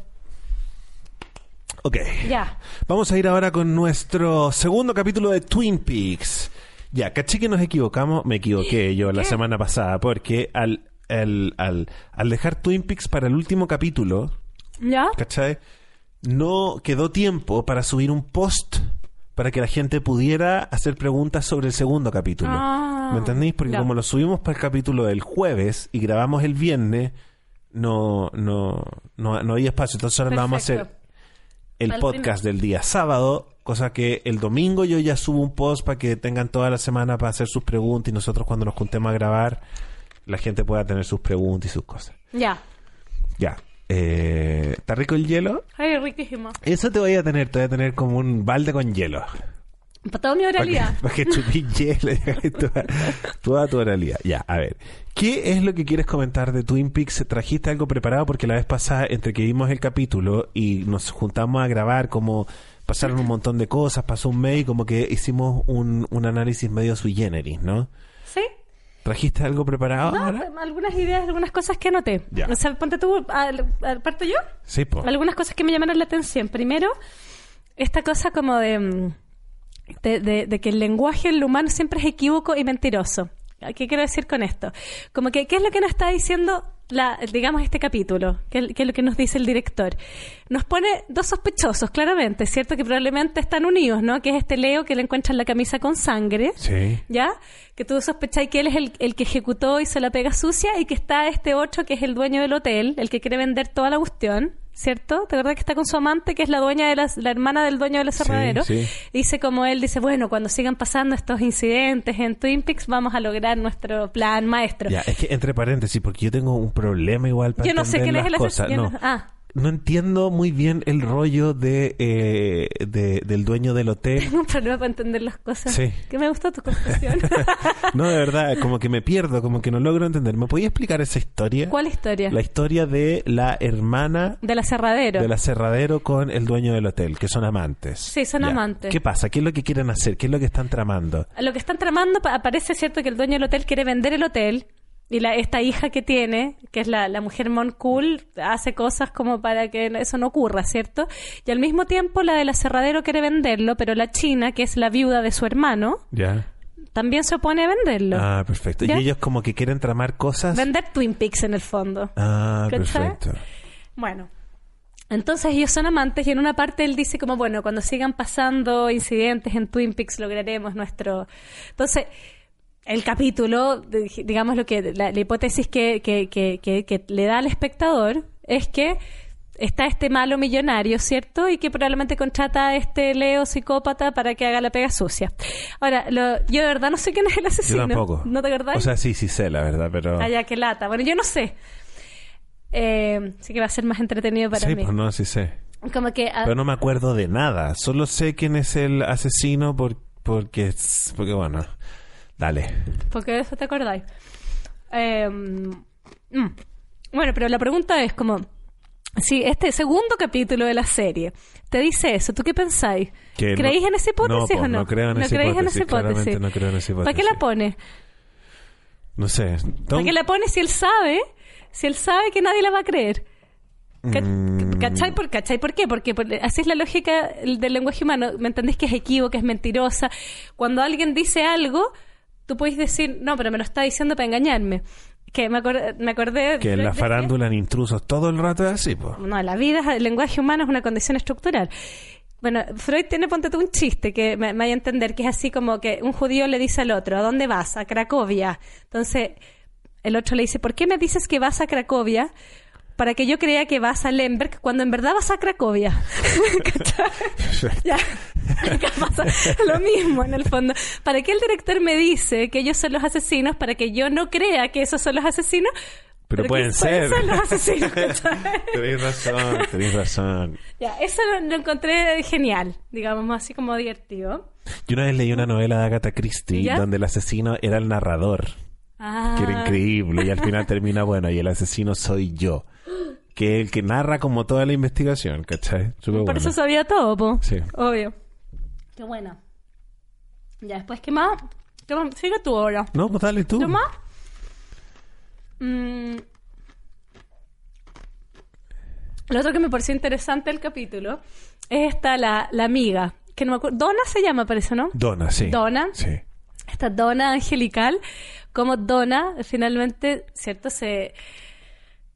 Ok. Ya. Vamos a ir ahora con nuestro segundo capítulo de Twin Peaks. Ya, caché que nos equivocamos, me equivoqué yo la semana pasada, porque al, al, al, al dejar Twin Peaks para el último capítulo, ¿Ya? ¿cachai? No quedó tiempo para subir un post para que la gente pudiera hacer preguntas sobre el segundo capítulo. Ah, ¿Me entendéis? Porque ya. como lo subimos para el capítulo del jueves y grabamos el viernes, no, no, no, no había espacio. Entonces ahora vamos a hacer el podcast del día sábado, cosa que el domingo yo ya subo un post para que tengan toda la semana para hacer sus preguntas y nosotros cuando nos juntemos a grabar la gente pueda tener sus preguntas y sus cosas. Ya. Ya. Eh, ¿Está rico el hielo? Ay, riquísimo. Eso te voy a tener, te voy a tener como un balde con hielo. Para toda mi Para que, oralidad. (laughs) para que chupí hielo y toda, toda tu oralidad. Ya, a ver. ¿Qué es lo que quieres comentar de Twin Peaks? ¿Trajiste algo preparado? Porque la vez pasada, entre que vimos el capítulo y nos juntamos a grabar, como pasaron un montón de cosas, pasó un mes y como que hicimos un, un análisis medio sui generis, ¿no? ¿Trajiste algo preparado No, ahora? algunas ideas, algunas cosas que anoté. Ya. O sea, ponte tú, al, al- parto yo. Sí, po. Algunas cosas que me llamaron la atención. Primero, esta cosa como de, mm, de, de- de que el lenguaje en lo humano siempre es equívoco y mentiroso. ¿Qué quiero decir con esto? Como que, ¿qué es lo que nos está diciendo, la, digamos, este capítulo? ¿Qué, qué es lo que nos dice el director? Nos pone dos sospechosos, claramente, ¿cierto? Que probablemente están unidos, ¿no? Que es este Leo que le encuentra en la camisa con sangre. Sí. ¿Ya? Que tú sospecháis que él es el, el que ejecutó y se la pega sucia y que está este otro que es el dueño del hotel, el que quiere vender toda la cuestión, ¿cierto? ¿Te acuerdas que está con su amante, que es la dueña de las, la hermana del dueño del aserradero? sí. Dice como él, dice, bueno, cuando sigan pasando estos incidentes en Twin Peaks vamos a lograr nuestro plan maestro. Ya, es que entre paréntesis, porque yo tengo un problema igual para Yo no sé quién es el asesino. No. Ah. No entiendo muy bien el rollo de, eh, de- del dueño del hotel. Tengo un problema para entender las cosas. Sí. Que me gustó tu confesión. (laughs) No, de verdad, como que me pierdo, como que no logro entender. ¿Me podía explicar esa historia? ¿Cuál historia? La historia de la hermana Del aserradero. del aserradero con el dueño del hotel, que son amantes. Sí, son Ya. amantes. ¿Qué pasa? ¿Qué es lo que quieren hacer? ¿Qué es lo que están tramando? lo que están tramando pa- aparece cierto que el dueño del hotel quiere vender el hotel y la, esta hija que tiene, que es la, la mujer Mon Cool, hace cosas como para que eso no ocurra, ¿cierto? Y al mismo tiempo la del aserradero quiere venderlo, pero la china, que es la viuda de su hermano, también se opone a venderlo. Ah, perfecto. ¿Ya? Y ellos como que quieren tramar cosas. Vender Twin Peaks en el fondo. Ah, perfecto. Bueno. Entonces ellos son amantes y en una parte él dice como, bueno, cuando sigan pasando incidentes en Twin Peaks lograremos nuestro... Entonces, el capítulo, digamos lo que, la, la hipótesis que, que, que, que, que le da al espectador es que está este malo millonario, ¿cierto? Y que probablemente contrata a este Leo psicópata para que haga la pega sucia. Ahora, lo- yo de verdad no sé quién es el Yo asesino. tampoco. ¿No te acordás? O sea, sí, sí sé, la verdad, pero... Ah, ya, qué lata. Bueno, yo no sé. Eh, así que va a ser más entretenido para sí, mí. pues no, sí sé. Como que... ah, Pero no me acuerdo de nada. Solo sé quién es el asesino por, porque, porque, bueno, dale. Porque de eso te acordáis. Eh, mm. Bueno, pero la pregunta es como... Si este segundo capítulo de la serie te dice eso, ¿tú qué pensáis? Que ¿Creéis no- en esa hipótesis no, pues, o no? no creo en esa creéis en hipótesis, esa hipótesis. no creo en esa ¿Para qué hipótesis. la pone? No sé. ¿Para qué la pone si él sabe? Si él sabe que nadie la va a creer. Mm. ¿Cachai? ¿Por, ¿Cachai? ¿Por qué? Porque por- así es la lógica del lenguaje humano. ¿Me entendés que es equívoca, es mentirosa? Cuando alguien dice algo, tú puedes decir, no, pero me lo está diciendo para engañarme. Que me, acor- me acordé... Que en la farándula en intrusos todo el rato es así, pues. No, la vida, el lenguaje humano es una condición estructural. Bueno, Freud tiene, ponte tú, un chiste que me, me vaya a entender, que es así como que un judío le dice al otro, ¿a dónde vas? A Cracovia. Entonces, el otro le dice, ¿por qué me dices que vas a Cracovia? Para que yo crea que vas a Lemberg cuando en verdad vas a Cracovia. (laughs) Ya. Acá pasa lo mismo en el fondo. ¿Para qué el director me dice que ellos son los asesinos? Para que yo no crea que esos son los asesinos. Pero, pueden ser. los asesinos. (laughs) tenéis razón, tenéis razón. ya, eso lo, lo encontré genial, digamos, así como divertido. Yo una vez leí una novela de Agatha Christie ¿Ya? donde el asesino era el narrador, Ah, que era increíble, y al final termina, bueno, y el asesino soy yo. Que es el que narra como toda la investigación, ¿cachai? Súper Por bueno. eso sabía todo, po. Sí. Obvio. Qué buena. Ya, después, ¿qué más? ¿Qué más? Sigue tú ahora. No, pues dale tú. ¿Qué más? Mm. Lo otro que me pareció interesante del capítulo es esta, la, la amiga, que no me acuerdo. Donna se llama, parece, ¿no? Donna, sí. Donna. Sí. Esta dona angelical, como Donna finalmente, ¿cierto? Se,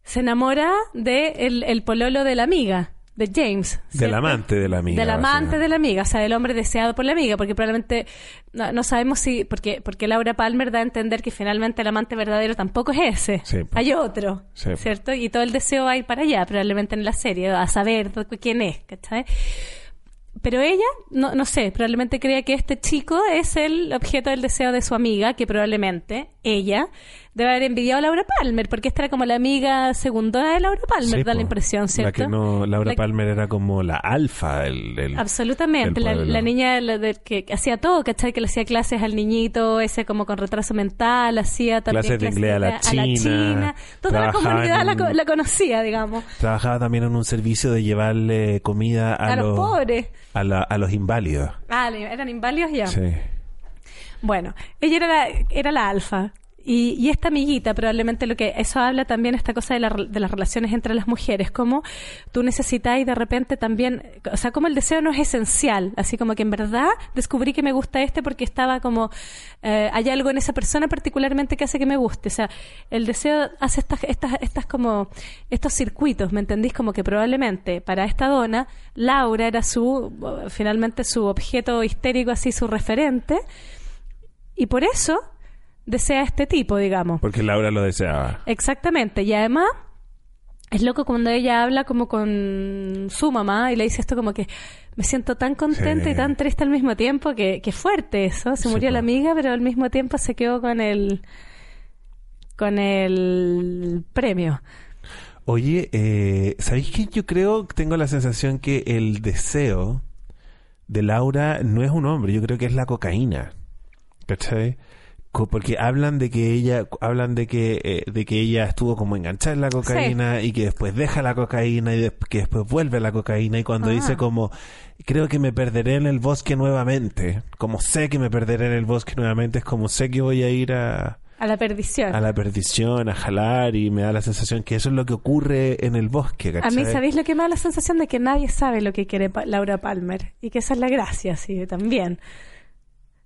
se enamora de el, el pololo de la amiga, de James. Del amante de la amiga. Del amante de la amiga, o sea, del hombre deseado por la amiga, porque probablemente no, no sabemos si, porque, porque Laura Palmer da a entender que finalmente el amante verdadero tampoco es ese, Sí, pues. hay otro, Sí, pues. ¿cierto? Y todo el deseo va a ir para allá, probablemente en la serie, a saber quién es, ¿cachai? Pero ella, no, no sé, probablemente crea que este chico es el objeto del deseo de su amiga, que probablemente ella debe haber envidiado a Laura Palmer, porque esta era como la amiga segunda de Laura Palmer, Sí, da la impresión, ¿cierto? La que no, Laura La- Palmer era como la alfa, el, el- Absolutamente, la, la niña la de- que hacía todo, ¿cachai? Que le hacía clases al niñito, ese como con retraso mental, hacía también Clases de inglés a la China, China. Toda la comunidad la, un- la conocía, digamos. Trabajaba también en un servicio de llevarle comida a, A los pobres. A, la- a los inválidos. Ah, eran inválidos ya. Sí. Bueno, ella era la, era la alfa. Y, y esta amiguita, probablemente lo que eso habla también esta cosa de, la de las relaciones entre las mujeres, como tú necesitas y de repente también, o sea, como el deseo no es esencial, así como que en verdad descubrí que me gusta este porque estaba como, eh, hay algo en esa persona particularmente que hace que me guste, o sea, el deseo hace estas, estas, estas como, estos circuitos, ¿me entendís? Como que probablemente para esta dona, Laura era su, finalmente su objeto histérico, así su referente, y por eso desea este tipo, digamos. Porque Laura lo deseaba. Exactamente. Y además, es loco cuando ella habla como con su mamá y le dice esto como que me siento tan contenta Sí. y tan triste al mismo tiempo que, que fuerte eso. Se Sí, murió la amiga, pero al mismo tiempo se quedó con el con el premio. Oye, eh, ¿sabéis que yo creo, tengo la sensación que el deseo de Laura no es un hombre, yo creo que es la cocaína. ¿Cachai? Porque hablan de que ella, hablan de que, eh, de que ella estuvo como enganchada en la cocaína y que después deja la cocaína y que después vuelve a la cocaína y cuando Ah. dice como, creo que me perderé en el bosque nuevamente, como sé que me perderé en el bosque nuevamente, es como sé que voy a ir a, A la perdición. a la perdición, a jalar y me da la sensación que eso es lo que ocurre en el bosque, A mí, ¿sabéis lo que me da la sensación de que nadie sabe lo que quiere Pa- Laura Palmer? Y que esa es la gracia, sí, también.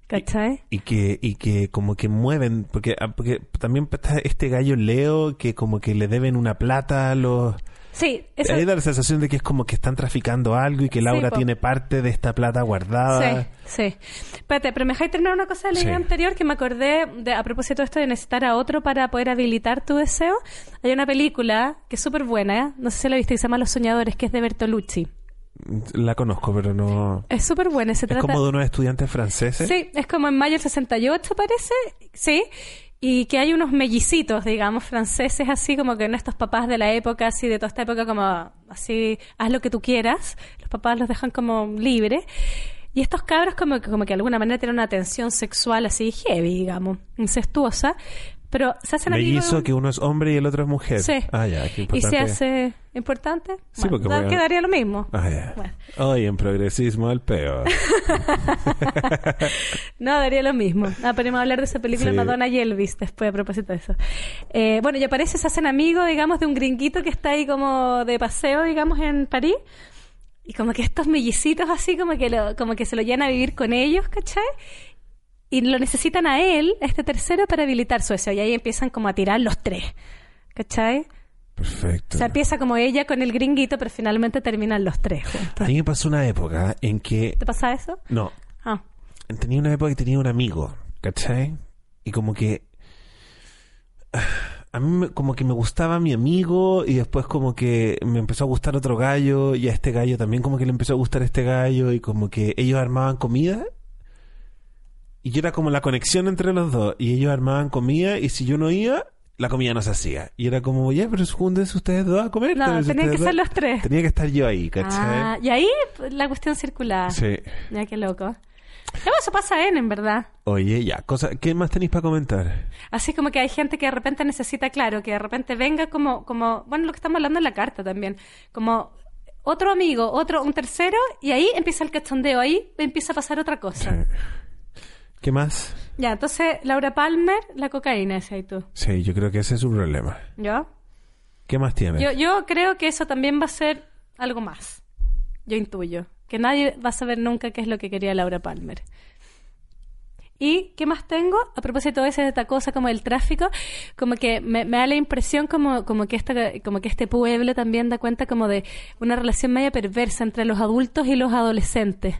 ¿Cachai? y que y que como que mueven porque ah, porque también está este gallo Leo que como que le deben una plata a los Sí, eso, ahí da la sensación de que es como que están traficando algo y que Laura tiene parte de esta plata guardada Sí, sí. Espérate, pero me dejáis terminar una cosa de la Sí. idea anterior que me acordé de, a propósito de esto de necesitar a otro para poder habilitar tu deseo. Hay una película que es súper buena, ¿eh? no sé si la viste, que se llama Los Soñadores, que es de Bertolucci. La conozco pero no Es súper buena, se es trata... como de unos estudiantes franceses Sí, es como en mayo del 68, parece. Sí. Y que hay unos mellicitos, digamos, franceses, así como que no estos papás de la época, así de toda esta época, como así, haz lo que tú quieras. Los papás los dejan como libres. Y estos cabros, como que, como que de alguna manera tienen una tensión sexual así heavy, digamos, incestuosa. Pero se hacen amigos. mellizo que uno es hombre y el otro es mujer Sí. ah ya qué Y se importante hace importante. Sí, Bueno, porque da- a- quedaría lo mismo. ah ya Bueno. hoy en progresismo el peo (laughs) No, daría lo mismo. Ah, pero a hablar de esa película Sí. Madonna y Elvis después a propósito de eso. Eh, bueno, y aparece, se hacen amigos, digamos, de un gringuito que está ahí como de paseo, digamos, en París. Y como que estos mellicitos así, como que, lo, como que se lo llevan a vivir con ellos, ¿cachai? Y lo necesitan a él, a este tercero, para habilitar su deseo. Y ahí empiezan como a tirar los tres, ¿cachai? perfecto O sea, empieza como ella con el gringuito, pero finalmente terminan los tres juntos. a mí me pasó una época en que ¿Te pasa eso? no Ah, tenía una época que tenía un amigo, ¿cachai? Y como que a mí me- como que me gustaba mi amigo y después como que me empezó a gustar otro gallo y a este gallo también como que le empezó a gustar este gallo y como que ellos armaban comida y yo era como la conexión entre los dos y ellos armaban comida y si yo no iba la comida no se hacía. Y era como, ya, pero júntense ustedes dos a comer. No, tenían que ustedes ser dos. los tres. Tenía que estar yo ahí, ¿cachai? Ah, y ahí pues, la cuestión circular. Sí. Ya, qué loco. Ya, Eso pasa en, en verdad. Oye, ya, cosa, ¿qué más tenéis para comentar? Así como que hay gente que de repente necesita, claro, que de repente venga como, como, bueno, lo que estamos hablando en la carta también, como otro amigo, otro, un tercero, y ahí empieza el cachondeo, ahí empieza a pasar otra cosa. ¿Qué más? Ya, entonces, Laura Palmer, la cocaína, ese ahí tú. Sí, yo creo que ese es su problema. ¿Yo? ¿Qué más tiene? Yo, yo creo que eso también va a ser algo más. Yo intuyo. Que nadie va a saber nunca qué es lo que quería Laura Palmer. ¿Y qué más tengo? A propósito de esta cosa como el tráfico, como que me, me da la impresión como, como, que esta, como que este pueblo también da cuenta como de una relación media perversa entre los adultos y los adolescentes.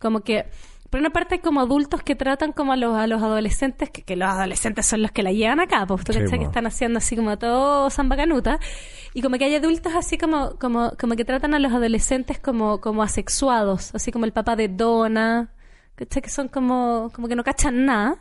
Como que, por una parte hay como adultos que tratan como a los, a los adolescentes, que, que los adolescentes son los que la llevan acá, pues tú Sí, que están haciendo así como todo zambacanuta, y como que hay adultos así como, como, como que tratan a los adolescentes como, como asexuados, así como el papá de Donna, ¿cachai? que son como, como que no cachan nada,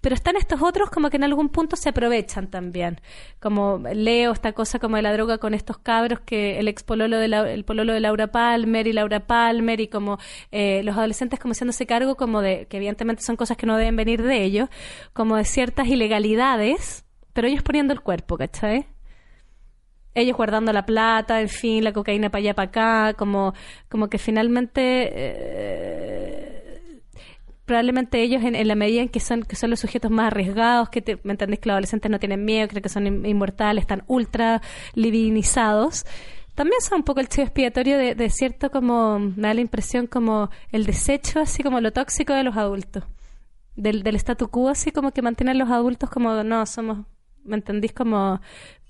pero están estos otros como que en algún punto se aprovechan también, como leo esta cosa como de la droga con estos cabros que el ex pololo de la- el pololo de Laura Palmer y Laura Palmer y como eh, los adolescentes como haciéndose cargo como de, que evidentemente son cosas que no deben venir de ellos, como de ciertas ilegalidades, pero ellos poniendo el cuerpo, ¿cachai? ellos guardando la plata, en fin, la cocaína para allá, para acá, como, como que finalmente eh, probablemente ellos en, la medida en que son, que son los sujetos más arriesgados, que te- me entendés que los adolescentes no tienen miedo, creen que son in- inmortales, están ultra livinizados, también son un poco el chivo expiatorio de, de cierto como, me da la impresión como el desecho, así como lo tóxico de los adultos. Del, del statu quo, así como que mantienen los adultos como, no, somos, ¿me entendís? Como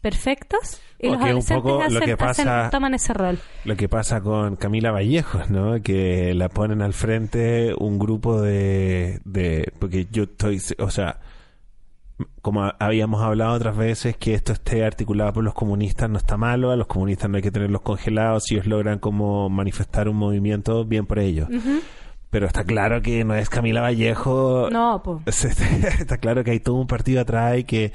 perfectos. Y los adolescentes poco lo que pasa- hacen- toman ese rol. Lo que pasa con Camila Vallejos, ¿no? Que la ponen al frente un grupo de... de porque yo estoy... O sea, como ha- habíamos hablado otras veces, que esto esté articulado por los comunistas no está malo, a los comunistas no hay que tenerlos congelados, si ellos logran como manifestar un movimiento, bien por ellos. Pero está claro que no es Camila Vallejo. No, pues. (laughs) Está claro que hay todo un partido atrás y que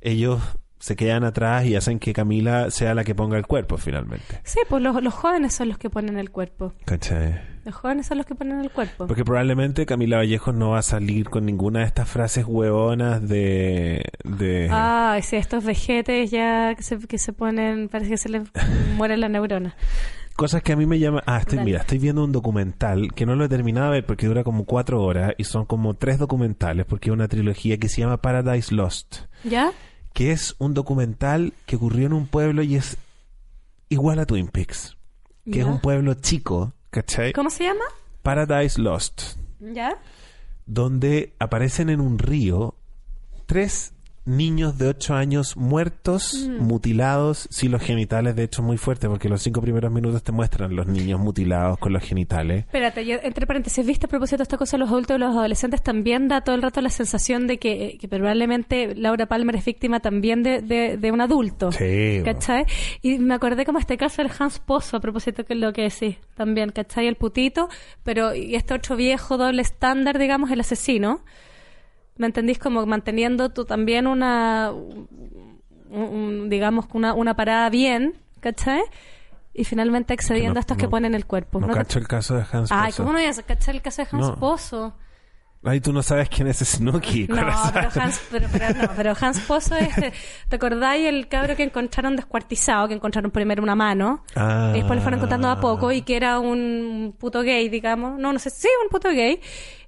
ellos se quedan atrás y hacen que Camila sea la que ponga el cuerpo finalmente. Sí, pues los, los jóvenes son los que ponen el cuerpo. ¿Cachai? Los jóvenes son los que ponen el cuerpo. Porque probablemente Camila Vallejo no va a salir con ninguna de estas frases huevonas de... de... Ah, sí, estos vejetes ya que se, que se ponen, parece que se les (laughs) muere la neurona. Cosas que a mí me llaman... Ah, estoy, Dale. mira, estoy viendo un documental que no lo he terminado de ver porque dura como cuatro horas y son como tres documentales porque es una trilogía que se llama Paradise Lost. ¿Ya? Que es un documental que ocurrió en un pueblo y es igual a Twin Peaks, que es un pueblo chico, ¿cachai? ¿Cómo se llama? Paradise Lost, ¿Ya? donde aparecen en un río tres niños de 8 años muertos, Mm. mutilados, sí, los genitales, de hecho, muy fuerte, porque los cinco primeros minutos te muestran los niños mutilados con los genitales. Espérate, yo, entre paréntesis, viste a propósito de esta cosa de los adultos y los adolescentes, también da todo el rato la sensación de que, que probablemente Laura Palmer es víctima también de, de, de un adulto. Sí. ¿Cachai? Y me acordé como este caso del Hans Pozo, a propósito que es lo que decís también, ¿cachai? El putito, pero y este otro viejo doble estándar, digamos, el asesino. ¿Me entendís? Como manteniendo tú también una, un- un- digamos, una, una parada bien, ¿cachai? Y finalmente accediendo no- a estos que ponen el cuerpo. No ¿No cacho el caso de Hans Ay, Pozo. ¿cómo no ibas a cachar el caso de Hans. Pozo? Ay, tú no sabes quién es Snooki. No, pero Hans, pero, pero no, pero Hans Pozo es, eh, ¿te acordáis el cabro que encontraron descuartizado, que encontraron primero una mano, Ah. y después le fueron contando a poco, y que era un puto gay, digamos, no, no sé, sí, un puto gay,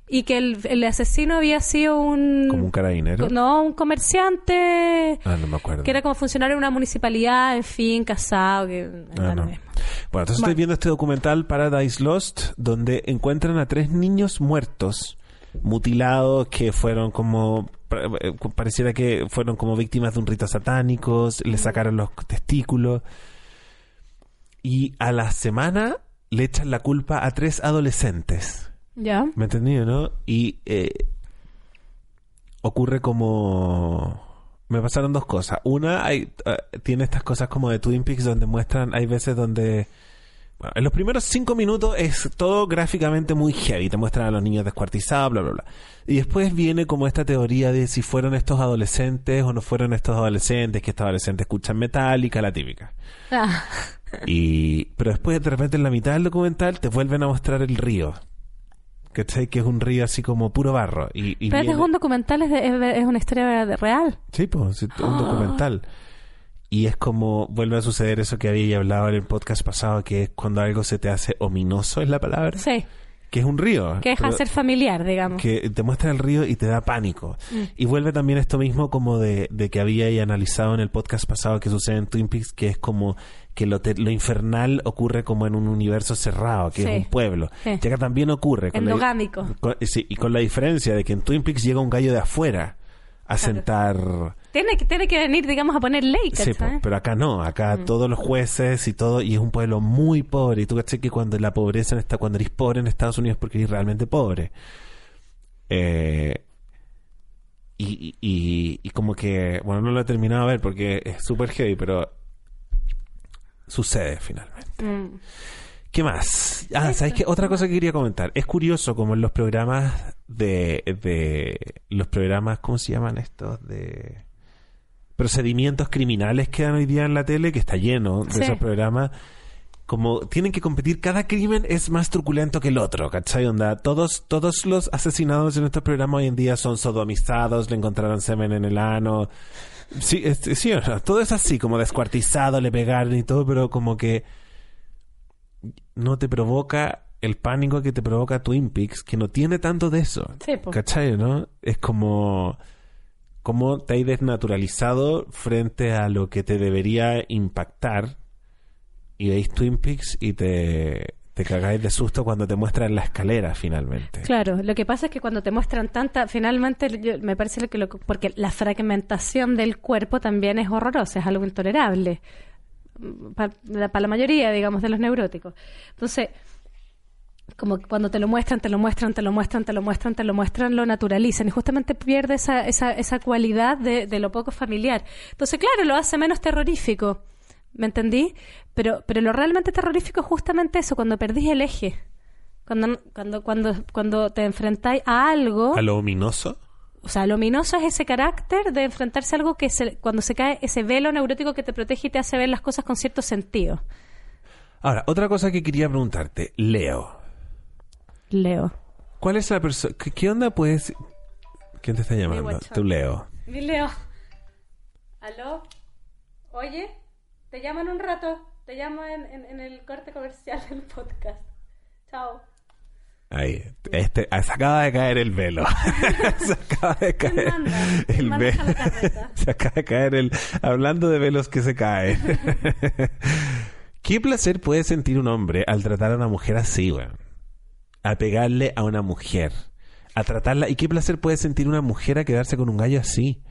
y que el, el asesino había sido un... Como un carabinero. No, un comerciante, Ah, no me acuerdo. que era como funcionario de una municipalidad, en fin, casado, que... Ah, no. mismo. Bueno, entonces estoy viendo este documental Paradise Lost, donde encuentran a tres niños muertos, mutilados, que fueron como, eh, pareciera que fueron como víctimas de un rito satánico, le sacaron los testículos, y a la semana le echan la culpa a tres adolescentes. ¿Ya? ¿Me entendí, no? Y eh, ocurre como... Me pasaron dos cosas. Una, hay, eh, tiene estas cosas como de Twin Peaks donde muestran, hay veces donde Bueno, en los primeros cinco minutos es todo gráficamente muy heavy. Te muestran a los niños descuartizados, bla, bla, bla. Y después viene como esta teoría de si fueron estos adolescentes o no fueron estos adolescentes, que estos adolescentes escuchan metálica, la típica. Ah, Y, pero después de repente en la mitad del documental te vuelven a mostrar el río. ¿Cachai? Que es un río así como puro barro. Y, y pero este viene- es un documental, es, de- es- una historia de- real. Sí, pues, es un documental. Y es como vuelve a suceder eso que había hablado en el podcast pasado, que es cuando algo se te hace ominoso, es la palabra. Sí, Que es un río. que deja ser familiar, digamos. que te muestra el río y te da pánico. Mm. Y vuelve también esto mismo como de, de que había ahí analizado en el podcast pasado que sucede en Twin Peaks, que es como que lo, te- lo infernal ocurre como en un universo cerrado, que Sí. es un pueblo. Sí. Y acá también ocurre. con la- Endogámico. con- sí, y con la diferencia de que en Twin Peaks llega un gallo de afuera a sentar... Tiene que, tiene que venir, digamos, a poner ley, Sí, ¿cachai? po, pero acá no, acá Mm. todos los jueces y todo, y es un pueblo muy pobre. Y tú caché que cuando la pobreza en esta, cuando eres pobre en Estados Unidos es porque eres realmente pobre. Eh, y, y, y- como que, bueno, no lo he terminado de ver porque es súper heavy, pero sucede finalmente. Mm. ¿Qué más? Ah, ¿sabes qué? Otra cosa que quería comentar. Es curioso como en los programas de, de los programas, ¿cómo se llaman estos? De procedimientos criminales que dan hoy día en la tele, que está lleno de Sí. esos programas. Como tienen que competir, cada crimen es más truculento que el otro, ¿cachai? Onda, todos, todos los asesinados en estos programas hoy en día son sodomizados, le encontraron semen en el ano. Sí, es- sí o no, todo es así, como descuartizado, le pegaron y todo, pero como que no te provoca el pánico que te provoca Twin Peaks, que no tiene tanto de eso. Sí. ¿Cachai, no? Es como... Como te hay desnaturalizado frente a lo que te debería impactar y veis Twin Peaks y te, te cagáis de susto cuando te muestran la escalera finalmente. Claro, lo que pasa es que cuando te muestran tanta, finalmente me parece lo que lo, porque la fragmentación del cuerpo también es horrorosa, es algo intolerable para la mayoría, digamos, de los neuróticos. Entonces, como cuando te lo muestran, te lo muestran, te lo muestran, te lo muestran, te lo muestran, lo naturalizan y justamente pierde esa, esa, esa cualidad de, de lo poco familiar. Entonces, claro, lo hace menos terrorífico, ¿me entendí? Pero, pero lo realmente terrorífico es justamente eso, cuando perdís el eje. Cuando, cuando, cuando, cuando te enfrentáis a algo, A lo ominoso. o sea, lo ominoso es ese carácter de enfrentarse a algo que se, cuando se cae ese velo neurótico que te protege y te hace ver las cosas con cierto sentido. Ahora, otra cosa que quería preguntarte. Leo. Leo. ¿Cuál es la persona... ¿Qué, qué onda puedes... ¿Quién te está llamando? Tu Leo. Mi Leo. ¿Aló? Oye, te llamo en un rato. Te llamo en, en- en el corte comercial del podcast. Chao. Ahí, este, se acaba de caer el velo. (laughs) se acaba de ¿Quién caer el ¿Quién maneja velo. (laughs) se acaba de caer el. Hablando de velos que se caen. (laughs) ¿Qué placer puede sentir un hombre al tratar a una mujer así, weón? A pegarle a una mujer. A tratarla. ¿Y qué placer puede sentir una mujer a quedarse con un gallo así?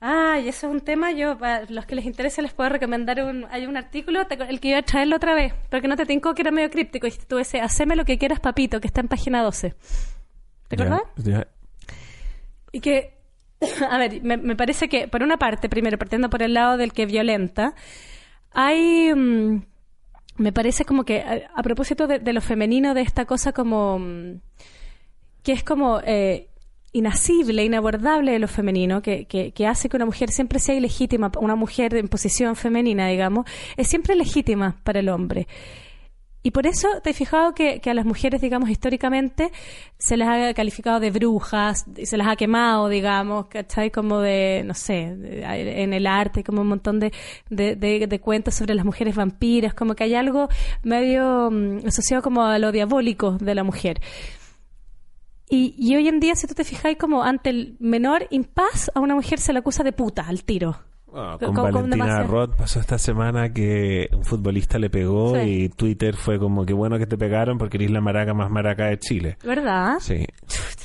Ah, y eso es un tema. Yo, para los que les interese, les puedo recomendar un. Hay un artículo, te- el que iba a traerlo otra vez, porque no te tincó que era medio críptico. Y tú ese, haceme lo que quieras, papito, que está en página 12. ¿Te ya. Y que, (coughs) a ver, me, me parece que, por una parte, primero, partiendo por el lado del que violenta, hay, mm, me parece como que, a, a propósito de, de lo femenino, de esta cosa como, mm, que es como eh, inasible, inabordable de lo femenino, que, que, que hace que una mujer siempre sea ilegítima, una mujer en posición femenina, digamos, es siempre legítima para el hombre. Y por eso te he fijado que, a las mujeres, digamos, históricamente se las ha calificado de brujas, se las ha quemado, digamos, ¿cachai? Como de, no sé, en el arte, como un montón de, de, cuentos sobre las mujeres vampiras, como que hay algo medio mm, asociado como a lo diabólico de la mujer. Y, y hoy en día, si tú te fijáis, como ante el menor impas, a una mujer se le acusa de puta al tiro. Ah, Con- con con Valentina demasiado- Roth pasó esta semana que un futbolista le pegó Sí. y Twitter fue como que bueno que te pegaron porque eres la maraca más maraca de Chile. ¿Verdad? Sí. (laughs)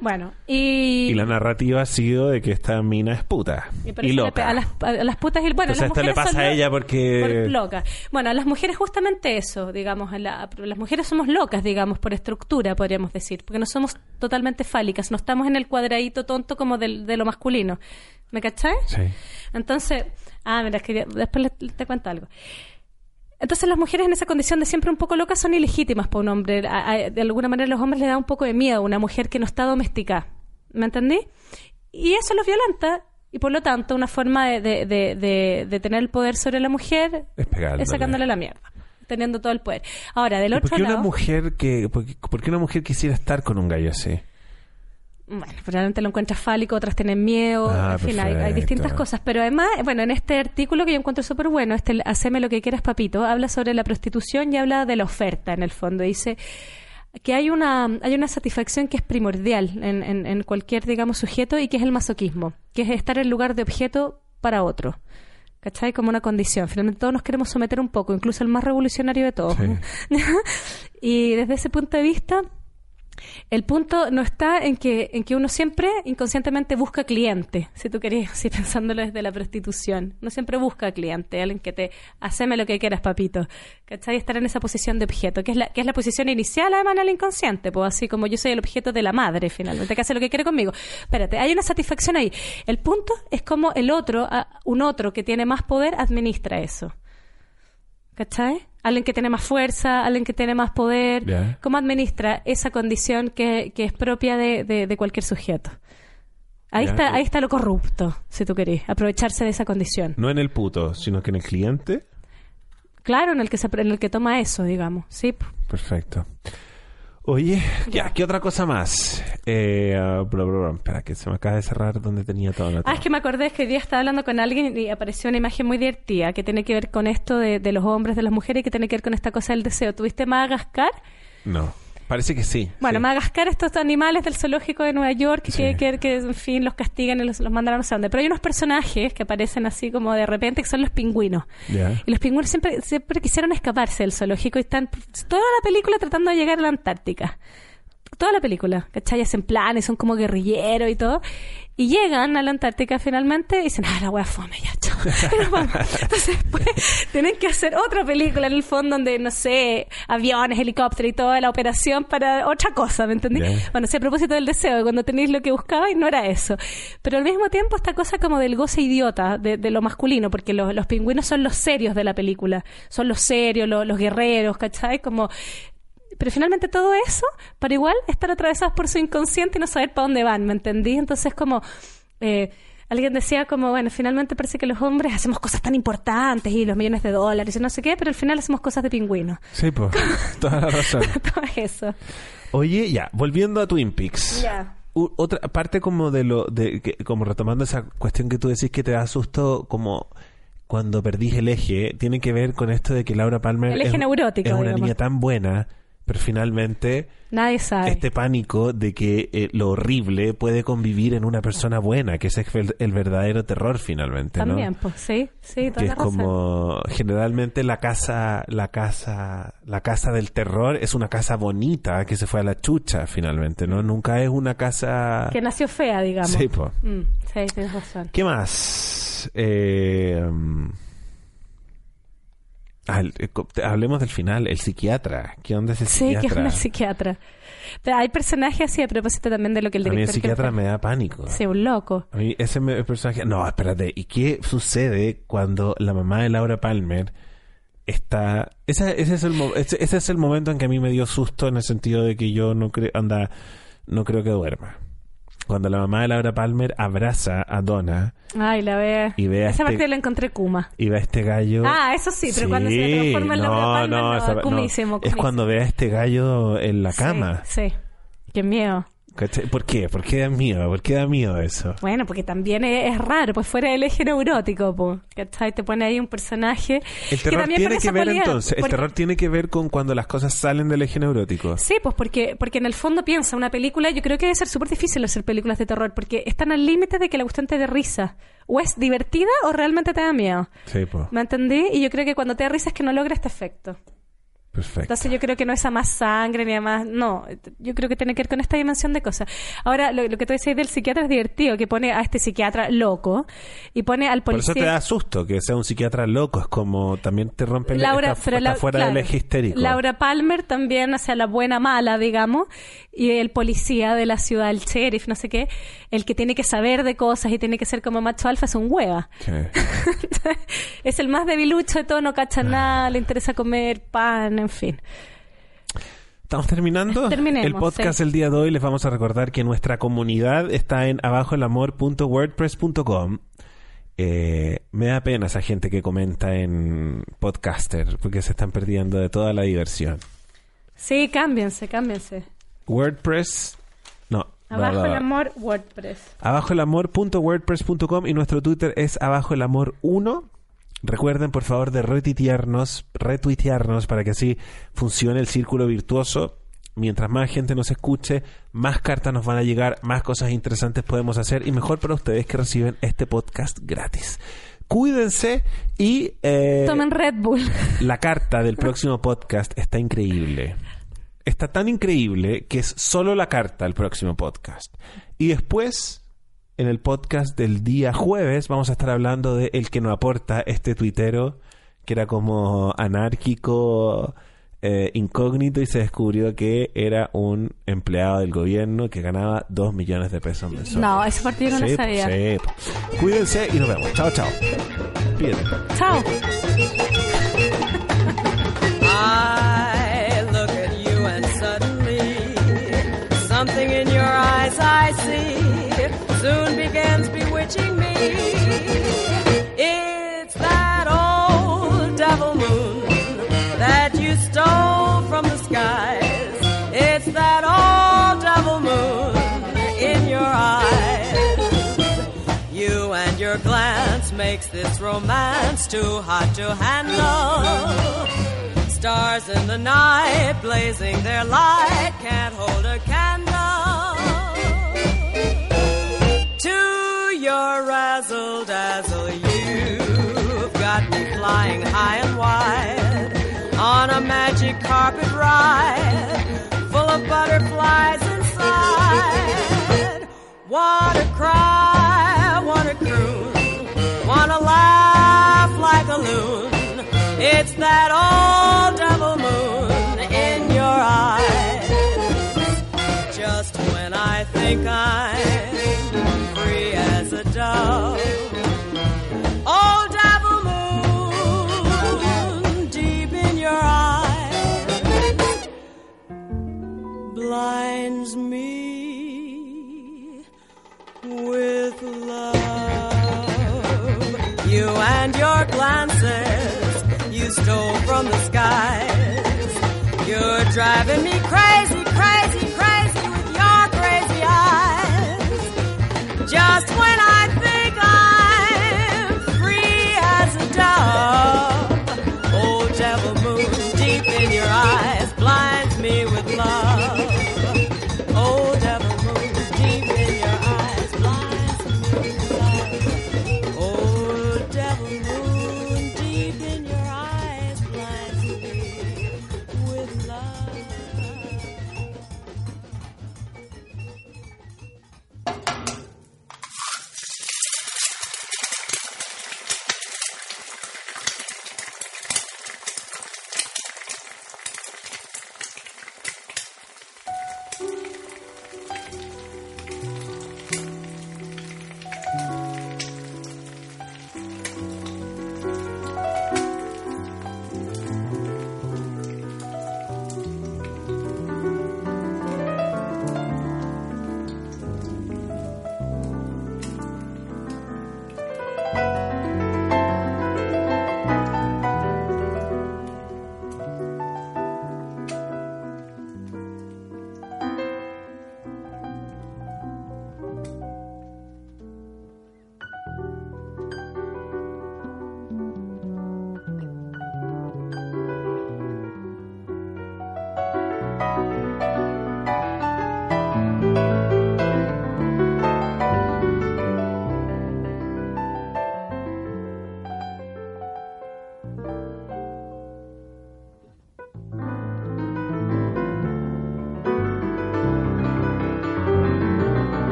Bueno, y... Y la narrativa ha sido de que esta mina es puta. Y Y, loca. a, las, a las putas y bueno, Entonces las esto le pasa a ella porque... por loca. Bueno, a las mujeres justamente eso, digamos, a la- las mujeres somos locas, digamos, por estructura, podríamos decir, porque no somos totalmente fálicas, no estamos en el cuadradito tonto como del- de lo masculino. ¿Me cachai? Sí. Entonces, ah, mira, después te cuento algo. Entonces las mujeres en esa condición de siempre un poco locas son ilegítimas para un hombre. A- a- de alguna manera los hombres le da un poco de miedo a una mujer que no está doméstica. ¿Me entendí? Y eso los violenta. Y por lo tanto, una forma de, de- de- de- tener el poder sobre la mujer Es es sacándole la mierda. Teniendo todo el poder. Ahora, del ¿Y otro ¿Por qué lado... una mujer que, por qué, por qué una mujer quisiera estar con un gallo así? Bueno, probablemente lo encuentras fálico, otras tienen miedo, Ah, en fin, hay, distintas cosas. Pero además, bueno, en este artículo que yo encuentro súper bueno, este Haceme lo que quieras, papito, habla sobre la prostitución y habla de la oferta, en el fondo. Dice que hay una, hay una satisfacción que es primordial en, en- en cualquier, digamos, sujeto y que es el masoquismo, que es estar en lugar de objeto para otro. ¿Cachai? Como una condición. Finalmente todos nos queremos someter un poco, incluso el más revolucionario de todos. Sí. (laughs) y desde ese punto de vista, el punto no está en que, en que uno siempre inconscientemente busca cliente, si tú querés, así (laughs) pensándolo desde la prostitución. Uno siempre busca cliente, alguien que te haceme lo que quieras, papito. ¿Cachai? Estar en esa posición de objeto, que es la, que es la posición inicial además en el inconsciente, pues así como yo soy el objeto de la madre finalmente, que hace lo que quiere conmigo. Espérate, hay una satisfacción ahí. El punto es como el otro, un otro que tiene más poder, administra eso. ¿Cachai? Alguien que tiene más fuerza, alguien que tiene más poder. ¿Cómo administra esa condición que, que es propia de, de- de cualquier sujeto? Ahí está, ahí está lo corrupto, si tú querés, aprovecharse de esa condición. No en el puto, sino que en el cliente. Claro, en el que se, en el que toma eso, digamos. Sí. Perfecto. Oye, ya, ¿qué otra cosa más? Eh, ah, bla, bla, bla. Espera, que se me acaba de cerrar donde tenía todo la Ah, es que me acordé es que hoy día estaba hablando con alguien y apareció una imagen muy divertida que tiene que ver con esto de, de los hombres, de las mujeres y que tiene que ver con esta cosa del deseo. ¿Tuviste Madagascar? No, parece que sí. Bueno, sí. Madagascar, estos animales del zoológico de Nueva York, Sí. que, que, que, en fin, los castigan y los, los mandan a no sé dónde. Pero hay unos personajes que aparecen así como de repente, que son los pingüinos. Y los pingüinos siempre, siempre quisieron escaparse del zoológico y están toda la película tratando de llegar a la Antártica. Toda la película, ¿cachai? Hacen planes, son como guerrilleros y todo. Y llegan a la Antártica finalmente y dicen, ah, la wea fome, ya, chao. (laughs) Entonces después tienen que hacer otra película en el fondo donde, no sé, aviones, helicópteros y toda la operación para otra cosa, ¿me entendí? Bueno, sí, a propósito del deseo, de cuando tenéis lo que buscabais, no era eso. Pero al mismo tiempo esta cosa como del goce idiota, de, de lo masculino, porque los, los pingüinos son los serios de la película, son los serios, los, los guerreros, ¿cachai? Como... Pero finalmente todo eso, para igual estar atravesados por su inconsciente y no saber para dónde van, ¿me entendí? Entonces como... eh, Alguien decía como, bueno, finalmente parece que los hombres hacemos cosas tan importantes y los millones de dólares y no sé qué, pero al final hacemos cosas de pingüino. Sí, pues, (laughs) toda la razón. (laughs) Todo eso. Oye, ya, volviendo a Twin Peaks. Ya. U- otra parte como de lo de que- como retomando esa cuestión que tú decís que te da susto como cuando perdís el eje tiene que ver con esto de que Laura Palmer El eje es, neurótico, es una digamos. niña tan buena pero finalmente Nadie sabe. este pánico de que eh, lo horrible puede convivir en una persona buena que ese es el, el verdadero terror finalmente ¿no? También, pues sí, sí, toda que es razón. como generalmente la casa la casa la casa del terror es una casa bonita que se fue a la chucha finalmente no nunca es una casa Que nació fea, digamos. sí. Mm, sí, tienes razón. qué más eh, el- eh, hablemos del final el psiquiatra qué onda ese Sí, que es psiquiatra una psiquiatra. Pero hay personajes así a propósito también de lo que el a mí director... el psiquiatra me da pánico Sí, un loco. A mí ese me- personaje... No, espérate. ¿Y qué sucede cuando la mamá de Laura Palmer está... Ese, ese, es el, ese, ese es el momento en que a mí me dio susto en el sentido de que yo no creo... Anda, no creo que duerma. Cuando la mamá de Laura Palmer abraza a Donna Ay, la ve. Y ve a Esa este- parte la encontré Kuma. y ve a este gallo... Ah, eso sí, pero cuando se transforma en no, Laura Palmer, no, esa- no. cumísimo, Es cuando ve a este gallo en la cama. Sí, sí. Qué miedo. ¿Por qué? ¿Por qué da miedo? ¿Por qué da miedo eso? Bueno, porque también es, es raro, pues fuera del eje neurótico, pues. ¿Cachai? Te pone ahí un personaje. El terror también tiene que ver entonces, el terror tiene que ver con cuando las cosas salen del eje neurótico. Sí, pues porque, porque en el fondo piensa, una película, yo creo que debe ser súper difícil hacer películas de terror, porque están al límite de que la cuestión te dé risa. O es divertida o realmente te da miedo. Sí, po. ¿Me entendí? Y yo creo que cuando te da risa es que no logra este efecto. Perfecto. Entonces yo creo que no es a más sangre ni a más... No, yo creo que tiene que ver con esta dimensión de cosas. Ahora, lo, lo que tú decías del psiquiatra es divertido, que pone a este psiquiatra loco y pone al Por eso policía... te da susto que sea un psiquiatra loco. Es como también te rompe el Laura, está, pero está la- fuera claro, del eje histérico. Laura Palmer también, o sea, la buena mala, digamos, y el policía de la ciudad, el sheriff, no sé qué, el que tiene que saber de cosas y tiene que ser como macho alfa es un hueva. Sí. (laughs) es el más debilucho de todo, no cacha nada, le interesa comer pan, en fin. ¿Estamos terminando? (laughs) Terminemos, el podcast sí. el día de hoy les vamos a recordar que nuestra comunidad está en abajoelamor.wordpress.com. Eh, me da pena esa gente que comenta en Podcaster porque se están perdiendo de toda la diversión. Sí, cámbiense, cámbiense. WordPress, no. Abajo bla, el amor, WordPress. abajoelamor.wordpress.com y nuestro Twitter es abajoelamor1. Recuerden, por favor, de retuitearnos, retuitearnos para que así funcione el círculo virtuoso. Mientras más gente nos escuche, más cartas nos van a llegar, más cosas interesantes podemos hacer y mejor para ustedes que reciben este podcast gratis. Cuídense y eh, Tomen Red Bull. (laughs) la carta del próximo podcast está increíble. Está tan increíble que es solo la carta del próximo podcast. Y después, en el podcast del día jueves, vamos a estar hablando de el que nos aporta este tuitero, que era como anárquico, eh, incógnito, y se descubrió que era un empleado del gobierno que ganaba 2 millones de pesos mensuales. No, ese partido no lo Sí, sabía. sí. Cuídense y nos vemos. Chao, chao. Pídete. Chao. I look at you and suddenly something in your eyes I see soon begins bewitching me. It's that old devil moon that you stole from the skies. It's that old devil moon in your eyes. You and your glance makes this romance too hot to handle. Stars in the night blazing their light can't hold a candle to your razzle dazzle. You've got me flying high and wide on a magic carpet ride full of butterflies inside. Wanna cry, wanna croon, wanna laugh like a loon. It's that old from the skies. You're driving me crazy,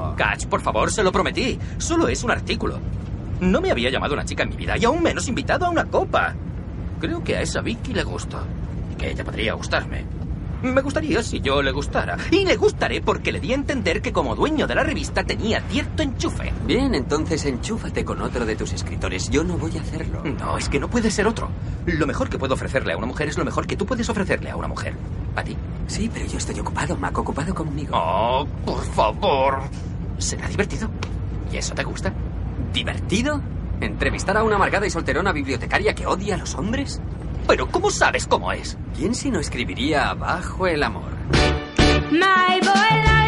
No. Catch, por favor, se lo prometí. Solo es un artículo. No me había llamado una chica en mi vida y aún menos invitado a una copa. Creo que a esa Vicky le gusto. Y que ella podría gustarme. Me gustaría si yo le gustara. Y le gustaré porque le di a entender que como dueño de la revista tenía cierto enchufe. Bien, entonces enchúfate con otro de tus escritores. Yo no voy a hacerlo. No, es que no puede ser otro. Lo mejor que puedo ofrecerle a una mujer es lo mejor que tú puedes ofrecerle a una mujer. ¿A ti? Sí, pero yo estoy ocupado, Mac, ocupado conmigo. Oh, por favor. ¿Será divertido? ¿Y eso te gusta? ¿Divertido? ¿Entrevistar a una amargada y solterona bibliotecaria que odia a los hombres? Pero ¿cómo sabes cómo es? ¿Quién si no escribiría Bajo el amor? My boy